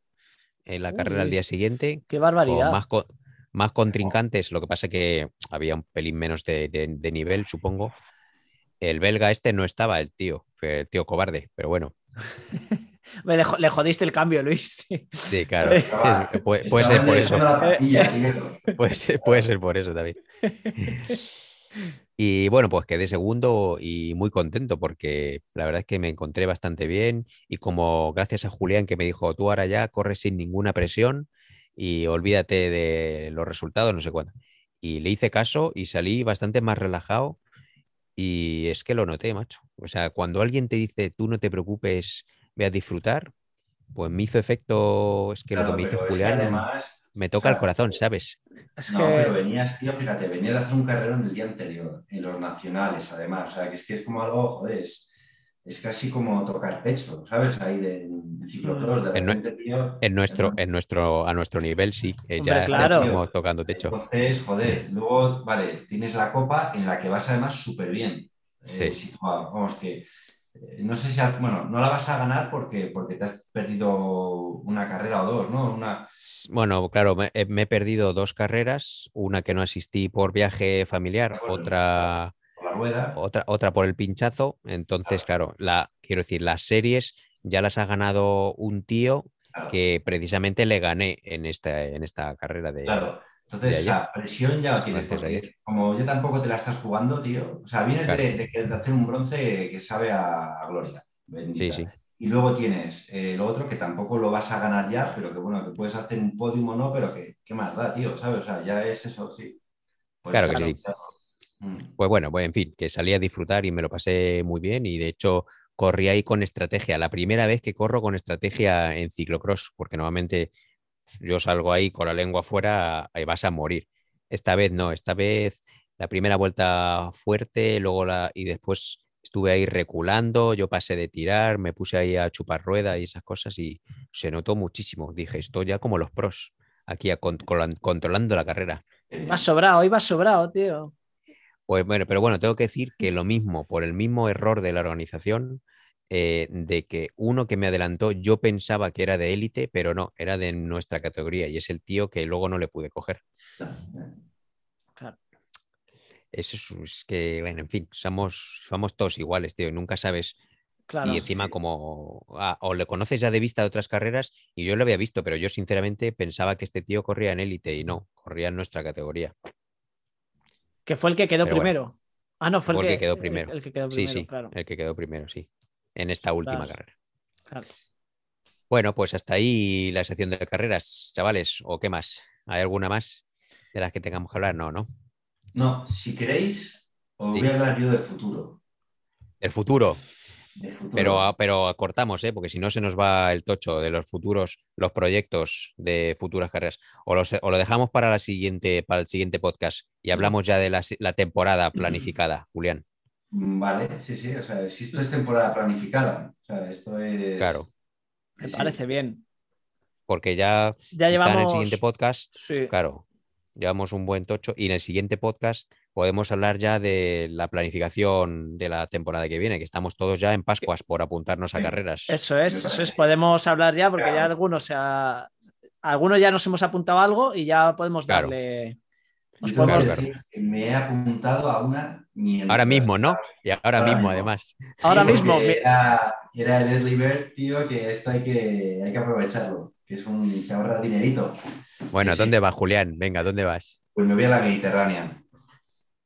en la carrera al día siguiente, Qué con barbaridad. más, más contrincantes, lo que pasa que había un pelín menos de, de- de nivel, supongo. El belga este no estaba, el tío, el tío cobarde, pero bueno, Me le, le jodiste el cambio, Luis. sí, claro, Estaba- puede, puede ser por eso. Puede ser, puede ser por eso también. Y bueno, pues quedé segundo y muy contento porque la verdad es que me encontré bastante bien y como gracias a Julián que me dijo, tú ahora ya corres sin ninguna presión y olvídate de los resultados, no sé cuánto. Y le hice caso y salí bastante más relajado y es que lo noté, macho. O sea, cuando alguien te dice, tú no te preocupes, ve a disfrutar, pues me hizo efecto, es que lo que me dice Julián me toca el corazón, ¿sabes? no, pero venías, tío, fíjate, venías a hacer un en el día anterior, en los nacionales, además. O sea, que es que es como algo, joder, es, casi como tocar techo, ¿sabes? Ahí de, de ciclocross, de repente, en, tío. En nuestro, en nuestro, a nuestro nivel, sí, eh, ya estamos tocando techo. Entonces, joder, luego, vale, tienes la copa en la que vas además súper bien. Eh, sí. vamos, que eh, no sé si, bueno, no la vas a ganar porque, porque te has perdido una carrera o dos, ¿no? Una... Bueno, claro, me, eh, he perdido dos carreras, una que no asistí por viaje familiar, otra, por la rueda. otra, otra por el pinchazo. Entonces, claro, la, quiero decir, las series ya las ha ganado un tío que precisamente le gané en esta, en esta carrera de, claro. Entonces, esa presión ya lo tienes, porque como yo tampoco te la estás jugando, tío, o sea, vienes de, hacer un bronce que sabe a, gloria, bendita. Sí, sí. Y luego tienes eh, lo otro que tampoco lo vas a ganar ya, pero que bueno, que puedes hacer un podium o no, pero que qué más da, tío, ¿sabes? O sea, ya es eso, sí. Pues claro que sí. Mm. Pues bueno, pues en fin, que salí a disfrutar y me lo pasé muy bien y de hecho corrí ahí con estrategia. La primera vez que corro con estrategia en ciclocross, porque normalmente yo salgo ahí con la lengua afuera y vas a morir. Esta vez no, esta vez la primera vuelta fuerte, luego la y después estuve ahí reculando, yo pasé de tirar, me puse ahí a chupar rueda y esas cosas y se notó muchísimo. Dije, esto ya como los pros, aquí controlando la carrera. Va sobrado, iba sobrado, tío. Pues bueno, pero bueno, tengo que decir que lo mismo, por el mismo error de la organización, eh, de que uno que me adelantó yo pensaba que era de élite, pero no, era de nuestra categoría y es el tío que luego no le pude coger. Claro. Eso es, que, bueno, en fin, somos, somos todos iguales, tío, nunca sabes. y encima como, ah, o le conoces ya de vista de otras carreras y yo lo había visto, pero yo sinceramente pensaba que este tío corría en élite y no, corría en nuestra categoría. Que fue el que quedó primero. Ah, no, fue, el, que, quedó primero. El, que quedó primero, sí, sí, el que quedó primero, sí en esta última carrera. Bueno, pues hasta ahí la sección de carreras, chavales, ¿o qué más? ¿Hay alguna más de las que tengamos que hablar? No, ¿no? No, si queréis, os voy a hablar yo del futuro. ¿El futuro? Pero, pero acortamos, ¿eh? porque si no se nos va el tocho de los futuros, los proyectos de futuras carreras. O, lo dejamos para, la siguiente, para el siguiente podcast y hablamos ya de la temporada planificada, Julián. Mm, vale, sí, sí, o sea, si esto es temporada planificada, o sea, esto es... Claro. Me parece bien. Porque ya, ya llevamos... en el siguiente podcast, claro, llevamos un buen tocho y en el siguiente podcast podemos hablar ya de la planificación de la temporada que viene, que estamos todos ya en Pascuas por apuntarnos a carreras. Eso es, eso es, podemos hablar ya porque ya algunos, sea, algunos ya nos hemos apuntado algo y ya podemos darle... Yo decir que me he apuntado a una Ahora mismo, ¿no? Y ahora, mismo, además. Ahora mismo. Era, era, el early bird, tío, que esto hay que, hay que aprovecharlo, que es un que ahorra dinerito. Bueno, ¿dónde vas, Julián? Venga, ¿dónde vas? Pues me voy a la Mediterránea.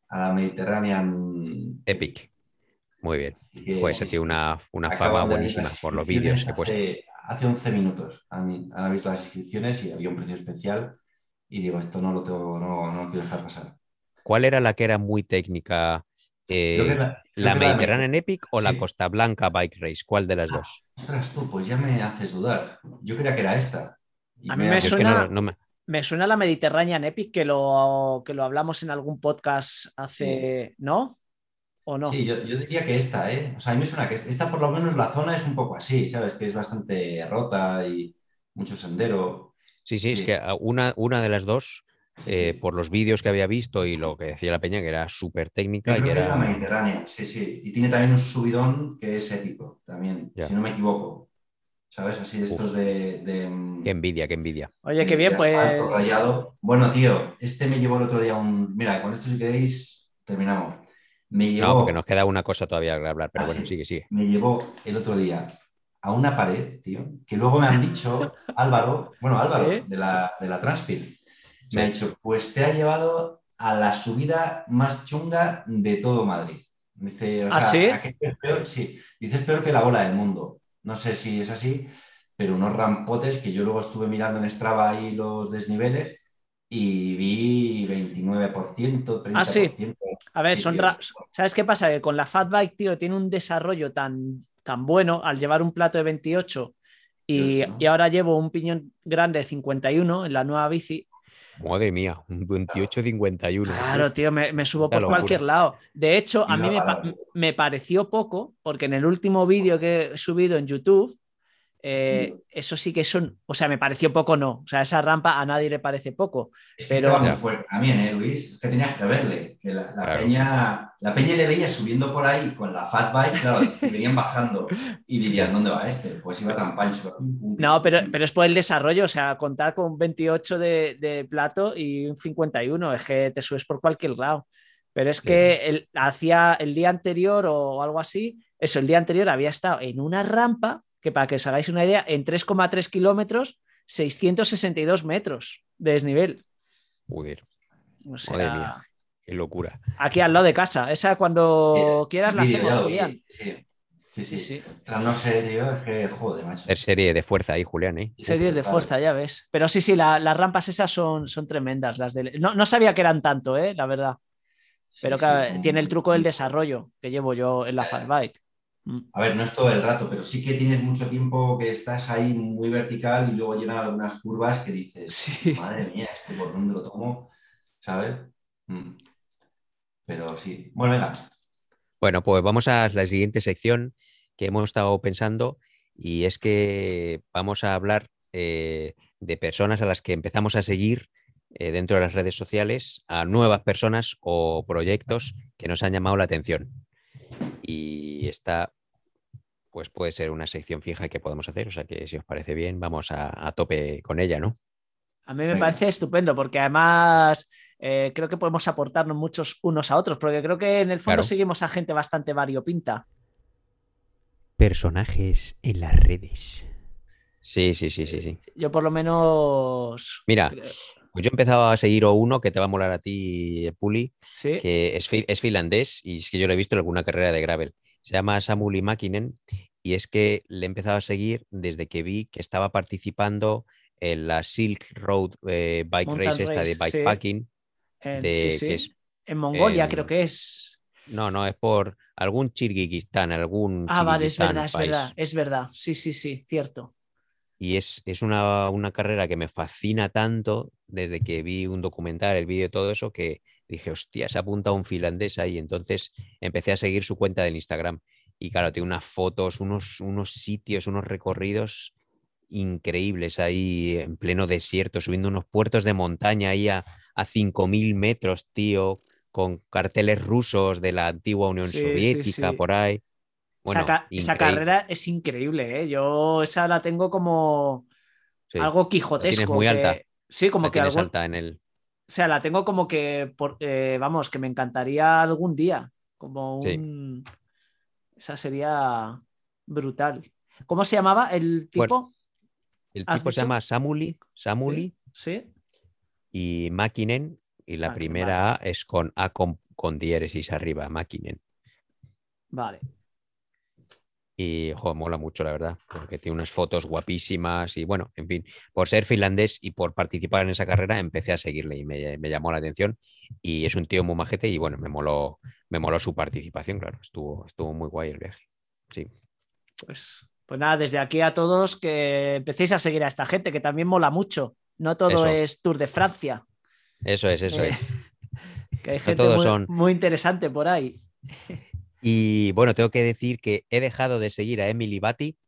A la Mediterranean Epic. Muy bien. Pues tiene una, una fama buenísima por los vídeos que he puesto. Hace 11 minutos han, han visto las inscripciones y había un precio especial y digo, esto no lo tengo, no, no lo quiero dejar pasar. ¿Cuál era la que era muy técnica? Eh, la, Mediterranean Epic o la Costa Blanca Bike Race? ¿Cuál de las ah, dos? tú, pues ya me haces dudar. Yo creía que era esta. a mí me, suena, me... suena, la Mediterranean Epic que lo, que lo hablamos en algún podcast hace, ¿no? ¿O no? Sí, yo, diría que esta, ¿eh? O sea, a mí me suena que esta, por lo menos la zona es un poco así, ¿sabes? Que es bastante rota y mucho sendero. Sí, sí, es que una, una de las dos eh, por los vídeos que había visto y lo que decía la peña, que era súper técnica. y era... la Mediterránea, sí, sí. Y tiene también un subidón que es épico, también, si no me equivoco. ¿Sabes? Así estos de, mm, Qué envidia, qué envidia. Oye, qué bien, pues. Bueno, tío, este me llevó el otro día un. Mira, con esto si queréis, terminamos. Me llevó... No, porque nos queda una cosa todavía que hablar, pero ah, bueno, sigue, sigue. Me llevó el otro día a una pared, tío, que luego me han dicho, Álvaro, bueno, Álvaro, de la, de la Transpil, me ha dicho, pues te ha llevado a la subida más chunga de todo Madrid. Dice, o ¿Ah, sea, sí? es peor, sí, dice es peor que la bola del mundo. No sé si es así, pero unos rampotes que yo luego estuve mirando en Strava ahí los desniveles y vi 29%, 30%. Ah, sí. A ver, Sí, son ra- ¿Sabes qué pasa? Que con la Fat Bike, tío, tiene un desarrollo tan, tan bueno al llevar un plato de 28 y, 28. y ahora llevo un piñón grande de 51 en la nueva bici. Madre mía, un 28-51. Claro, tío, me, me subo por cualquier lado. De hecho, a mí me, pa- me pareció poco, porque en el último vídeo que he subido en YouTube, eh, eso sí que son, o sea, me pareció poco, no. O sea, esa rampa a nadie le parece poco. Pero- estaba muy fuerte también, ¿eh, Luis? Es que tenías que verle. Que la, la Claro. peña, la peña le veía subiendo por ahí con la fat bike, claro, y venían bajando. Y dirían, ¿dónde va este? Pues iba tan pancho. No, pero, pero es por el desarrollo, o sea, contar con 28 de, de plato y un 51, es que te subes por cualquier lado. Pero es Sí. que el, hacía el día anterior o algo así, eso, el día anterior había estado en una rampa que para que os hagáis una idea, en 3,3 kilómetros, 662 metros de desnivel. Joder, O sea, Madre mía. qué locura. aquí al lado de casa. Esa cuando quieras la hacemos, Julián. Sí, sí, Sí, sí. sí. O sea, no sé, tío, es que joder, macho. Hacer serie de fuerza ahí, Julián, ¿eh? Series de fuerza, ya ves. Pero sí, sí, la- las rampas esas son, son tremendas. Las de... no, no sabía que eran tanto, ¿eh? la verdad. Pero sí, claro, tiene el truco del desarrollo que llevo yo en la Fat Bike. Mm. A ver, no es todo el rato, pero sí que tienes mucho tiempo que estás ahí muy vertical y luego llegan algunas curvas que dices, Sí. madre mía, ¿este por dónde lo tomo? ¿Sabes? Mm. Pero sí. Bueno, venga. Bueno, pues vamos a la siguiente sección que hemos estado pensando y es que vamos a hablar eh, de personas a las que empezamos a seguir eh, dentro de las redes sociales, a nuevas personas o proyectos que nos han llamado la atención. Y esta, pues puede ser una sección fija que podemos hacer, o sea que si os parece bien, vamos a, a tope con ella, ¿no? A mí me Venga. parece estupendo porque además eh, creo que podemos aportarnos muchos unos a otros, porque creo que en el fondo Claro. seguimos a gente bastante variopinta. Personajes en las redes. Sí, sí, sí, sí, sí. Yo por lo menos... Mira, creo- pues yo he empezado a seguir a uno que te va a molar a ti, Puli, Sí. que es, es finlandés y es que yo lo he visto en alguna carrera de gravel. Se llama Samuli Makinen y es que le he empezado a seguir desde que vi que estaba participando en la Silk Road eh, Bike Mountain Race, esta de sí. bikepacking, de, sí, sí. que es, En Mongolia en- creo que es. no, no, es por algún Kirguistán, algún Ah, vale, es verdad, es país. verdad, es verdad. Sí, sí, sí, cierto. Y es, es una, una carrera que me fascina tanto desde que vi un documental, el vídeo, todo eso, que dije, hostia, se ha apuntado un finlandés ahí. Entonces empecé a seguir su cuenta del Instagram. Y claro, tiene unas fotos, unos, unos sitios, unos recorridos increíbles ahí en pleno desierto, subiendo unos puertos de montaña ahí a, a 5.000 metros, tío, con carteles rusos de la antigua Unión Sí, sí, Soviética sí. por ahí. Bueno, esa, carrera es increíble, ¿eh? Yo esa la tengo como sí. algo quijotesco. muy que- alta. Sí, como La que algún- alta en el... O sea, la tengo como que, por- eh, vamos, que me encantaría algún día. Como Sí. un. Esa sería brutal. ¿Cómo se llamaba el tipo? El ¿Has tipo se llama Samuli, Samuli Sí. y Makinen, y la primera A es con A con, con diéresis arriba, Makinen. Vale. Y mola mucho, la verdad, porque tiene unas fotos guapísimas y bueno, en fin, por ser finlandés y por participar en esa carrera, empecé a seguirle y me, me llamó la atención. Y es un tío muy majete y bueno, me moló, me moló su participación, claro, estuvo, estuvo muy guay el viaje. Sí, Pues, pues nada, desde aquí a todos que empecéis a seguir a esta gente, que también mola mucho. No todo Eso. es Tour de Francia. eso es, eso Eh, es. Que hay gente muy, son- muy interesante por ahí. Y bueno, tengo que decir que he dejado de seguir a Emily Batty.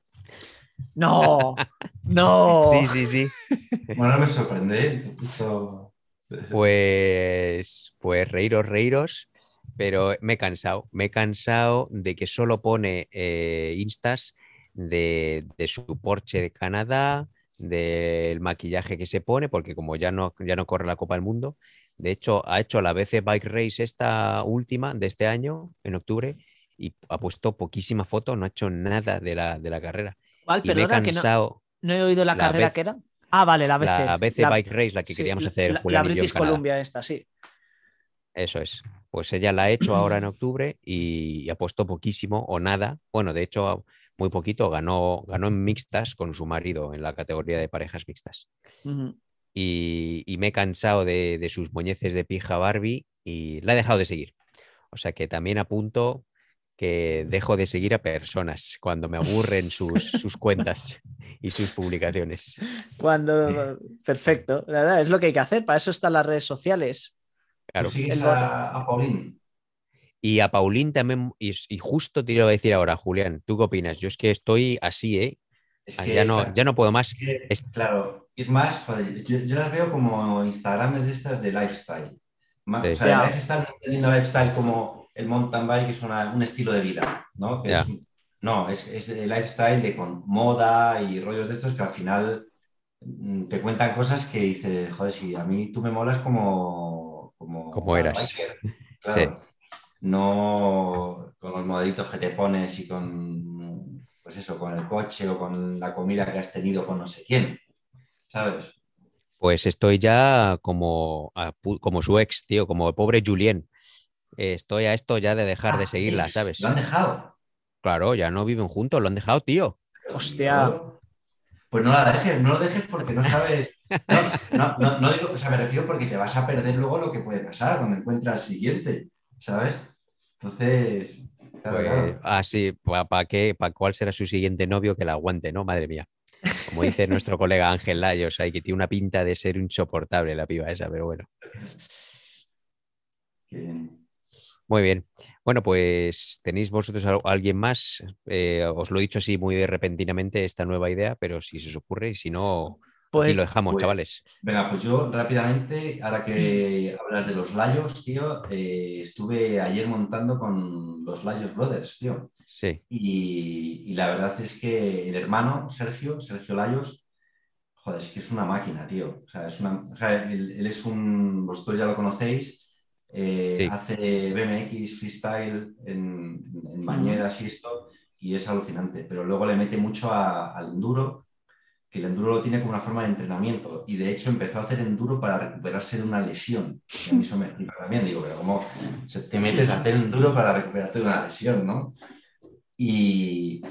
No, no. Sí, sí, sí. Bueno, me sorprende. Esto... Pues, pues reíros, reíros, pero me he cansado. Me he cansado de que solo pone eh, instas de, de su Porsche de Canadá, del maquillaje que se pone, porque como ya no, ya no corre la Copa del Mundo, de hecho ha hecho la BC Bike Race esta última de este año, en octubre, y ha puesto poquísimas fotos, no ha hecho nada de la, de la carrera. ¿Cuál? Y me he Perdona, que no, no he oído la, La carrera que era. Ah, vale, la BC. La BC La- Bike Race, la que sí, queríamos hacer la, Julián la y British. Columbia esta, sí. Eso es. Pues ella la ha hecho ahora en octubre y, ha puesto poquísimo o nada. Bueno, de hecho, muy poquito. Ganó, ganó en mixtas con su marido en la categoría de parejas mixtas. y, me he cansado de, de, sus moñeces de pija Barbie y la he dejado de seguir. O sea que también apunto que dejo de seguir a personas cuando me aburren sus, sus cuentas y sus publicaciones. Cuando, perfecto, la verdad, es lo que hay que hacer, para eso están las redes sociales. Claro. a, a Paulín? Y a Paulín también, y, justo te iba a decir ahora, Julián, ¿tú qué opinas? Yo es que estoy así, ¿eh? Ah, ya, no, ya no puedo más. claro, es más, yo, las veo como Instagrames estas de lifestyle. O sea, lifestyle, no lifestyle como el mountain bike es un estilo de vida, ¿no? no, es, es, el lifestyle de con moda y rollos de estos que al final mm, te cuentan cosas que dices, joder, si a mí tú me molas como... Como, eras. Claro. No con los modelitos que te pones y con, pues eso, con el coche o con la comida que has tenido con no sé quién, ¿sabes? Pues estoy ya como, como su ex, tío, como el pobre Julien estoy a esto ya de dejar de ah, seguirla, ¿sabes? ¿Lo han dejado? Claro, ya no viven juntos, lo han dejado, tío. Hostia. Pues no la dejes, no lo dejes porque no sabes. No, no, no, digo, o sea, me refiero porque te vas a perder luego lo que puede pasar cuando encuentras el siguiente, ¿sabes? Entonces. pues, Ah, sí, ¿para qué? ¿Para cuál será su siguiente novio que la aguante, no? Madre mía. Como dice nuestro colega Ángel Layos, hay que tiene una pinta de ser insoportable la piba esa, pero bueno. Muy bien. Bueno, pues tenéis vosotros alguien más. Eh, os lo he dicho así muy repentinamente esta nueva idea, pero si se os ocurre y si no, pues, lo dejamos, pues, chavales. Venga, pues yo rápidamente, ahora que hablas de los Layos, tío, eh, estuve ayer montando con los Layos Brothers, tío. Sí. Y, la verdad es que el hermano, Sergio, Sergio Layos, joder, es que es una máquina, tío. O sea, es una, o sea él, es un, vosotros ya lo conocéis, eh, hace BMX, freestyle en, en bañeras y esto, y es alucinante. Pero luego le mete mucho al enduro, que el enduro lo tiene como una forma de entrenamiento. Y de hecho empezó a hacer enduro para recuperarse de una lesión. Y a mí eso me explica también. Digo, pero ¿cómo te metes a hacer enduro para recuperarte de una lesión, no? Y,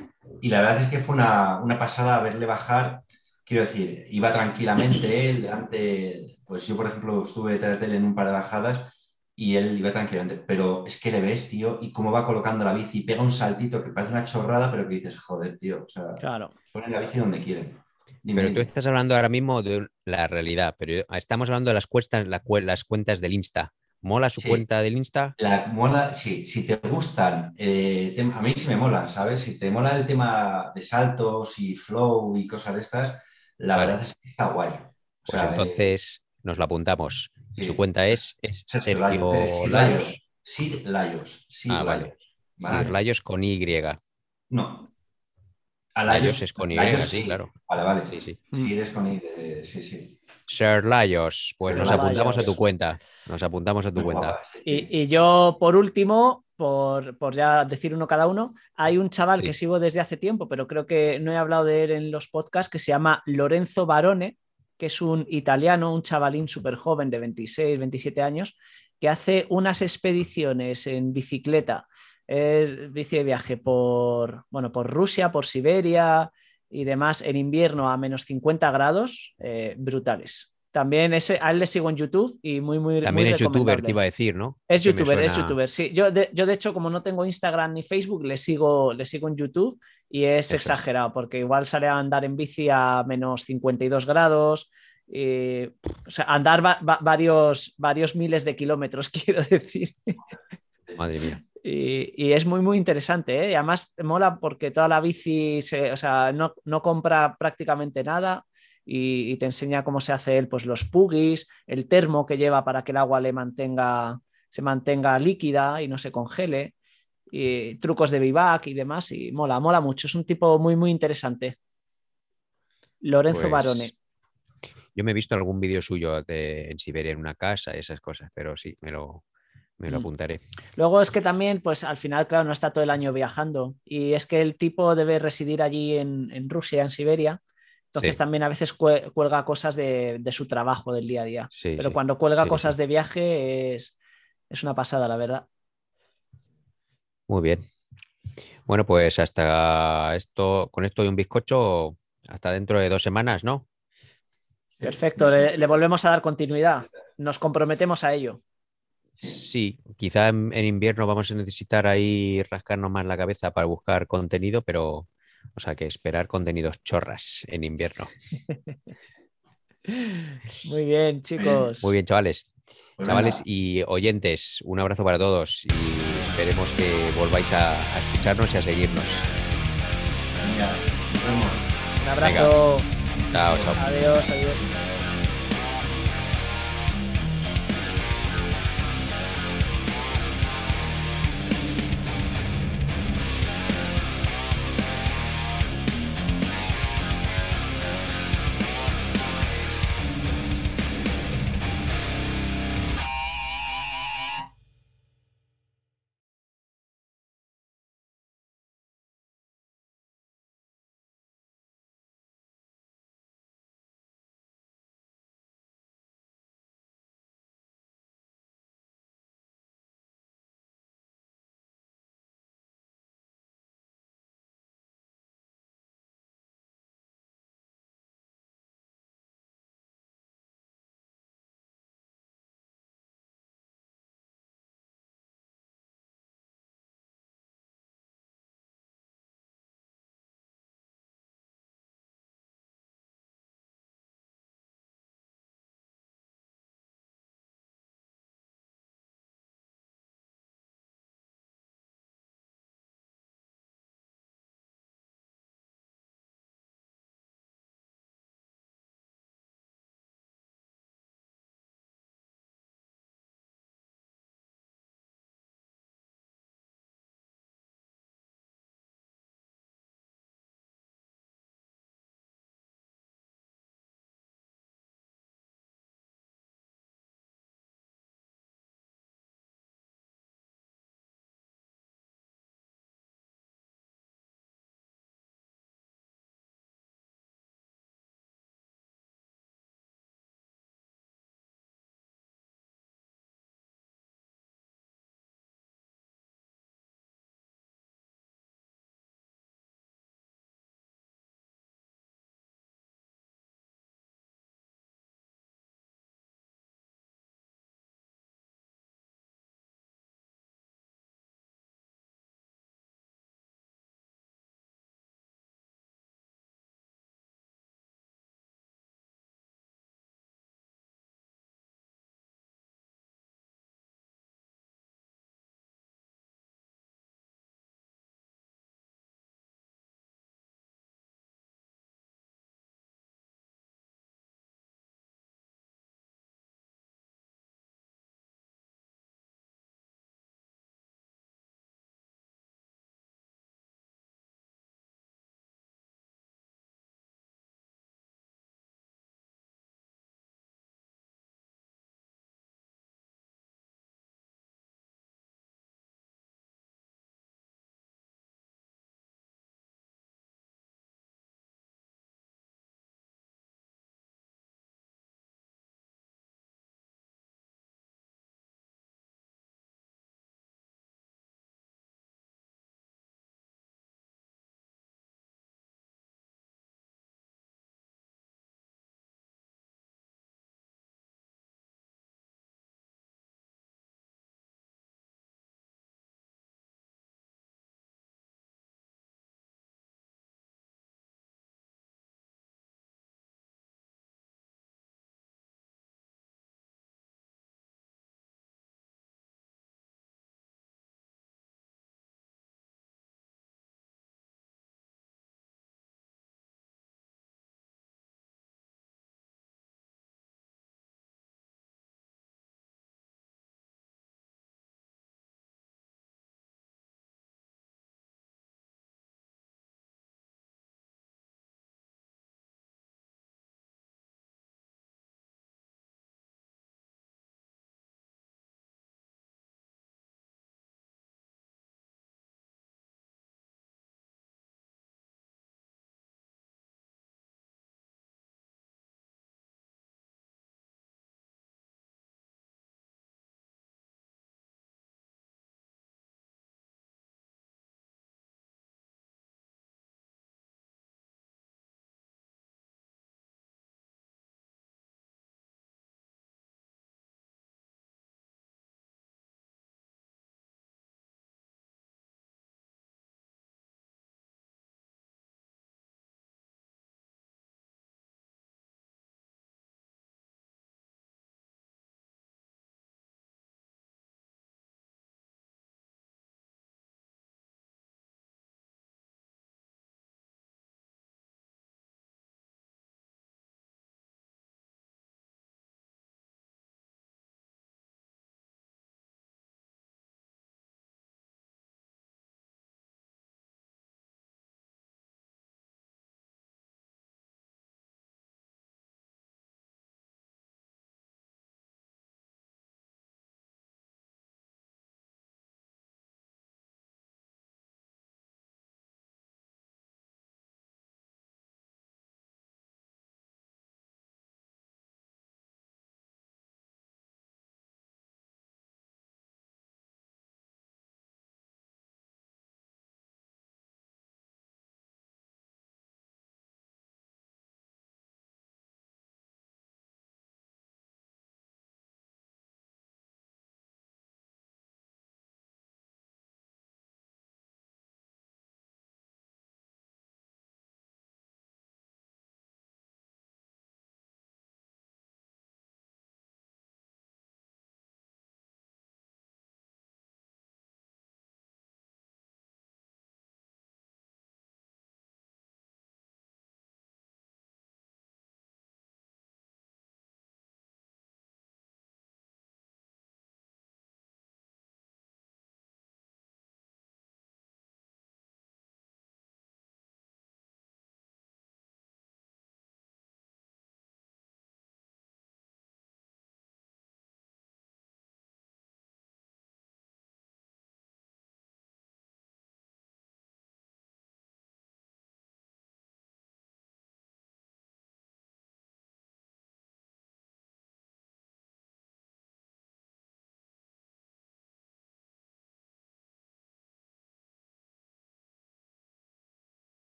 y la verdad es que fue una, una pasada verle bajar quiero decir, iba tranquilamente él, delante, pues yo por ejemplo estuve detrás de él en un par de bajadas y él iba tranquilamente. Pero es que le ves, tío, y cómo va colocando la bici, pega un saltito que parece una chorrada, pero que dices, joder, tío, o sea, claro. ponen la bici donde quieren. pero tú estás hablando ahora mismo de la realidad, pero estamos hablando de las, cuentas, las cuentas del Insta. ¿Mola su cuenta del Insta? La, mola, sí, si te gustan, eh, a mí sí me molan, ¿sabes? Si te mola el tema de saltos y flow y cosas de estas, la verdad es que está guay. pues entonces nos la apuntamos. Su cuenta es, Sergio Layos. Sir Layos. ah, vale. Sir Layos con Y. No. A Layos, es con Y, sí, claro. Vale, vale. Sí, sí. Sí, es con Y, sí, sí. Sir Layos, pues nos apuntamos a tu cuenta. Nos apuntamos a tu cuenta. Y, yo, por último, por, ya decir uno cada uno, hay un chaval que sigo desde hace tiempo, pero creo que no he hablado de él en los podcasts, que se llama Lorenzo Barone, que es un italiano, un chavalín súper joven de 26, 27 años, que hace unas expediciones en bicicleta, es bici de viaje por, bueno, por Rusia, por Siberia y demás en invierno a menos 50 grados, eh, brutales. También ese, a él le sigo en YouTube y muy, muy También es youtuber, te iba a decir, ¿no? Es youtuber, es youtuber, sí. Yo de, yo de, hecho, como no tengo Instagram ni Facebook, le sigo, le sigo en YouTube y es exagerado, porque igual sale a andar en bici a menos 52 grados, o sea, andar varios, varios miles de kilómetros, quiero decir. Madre mía. Y, es muy, muy interesante. ¿eh? Y además mola porque toda la bici o sea, no, no compra prácticamente nada y, te enseña cómo se hace él, pues los puggies, el termo que lleva para que el agua le mantenga, se mantenga líquida y no se congele, y trucos de vivac y demás, y mola, mola mucho. Es un tipo muy, muy interesante. Lorenzo pues Barone. Yo me he visto algún vídeo suyo de, en Siberia en una casa, esas cosas, pero sí, me lo, me lo mm. apuntaré. Luego es que también, pues al final, claro, no está todo el año viajando. Y es que el tipo debe residir allí en, en Rusia, en Siberia, entonces también a veces cuelga cosas de, su trabajo del día a día. Pero cuando cuelga cosas de viaje es, es una pasada, la verdad. Muy bien. Bueno, pues hasta esto, con esto y un bizcocho, hasta dentro de dos semanas, ¿no? Perfecto, le, le volvemos a dar continuidad. Nos comprometemos a ello. Sí, quizá en, en invierno vamos a necesitar ahí rascarnos más la cabeza para buscar contenido, pero o sea que esperar contenidos chorras en invierno. Muy bien, chicos. Muy bien, chavales. Pues Chavales y oyentes, un abrazo para todos y esperemos que volváis a, a escucharnos y a seguirnos. Venga, nos vemos. Un abrazo. Chao, chao. Adiós, adiós.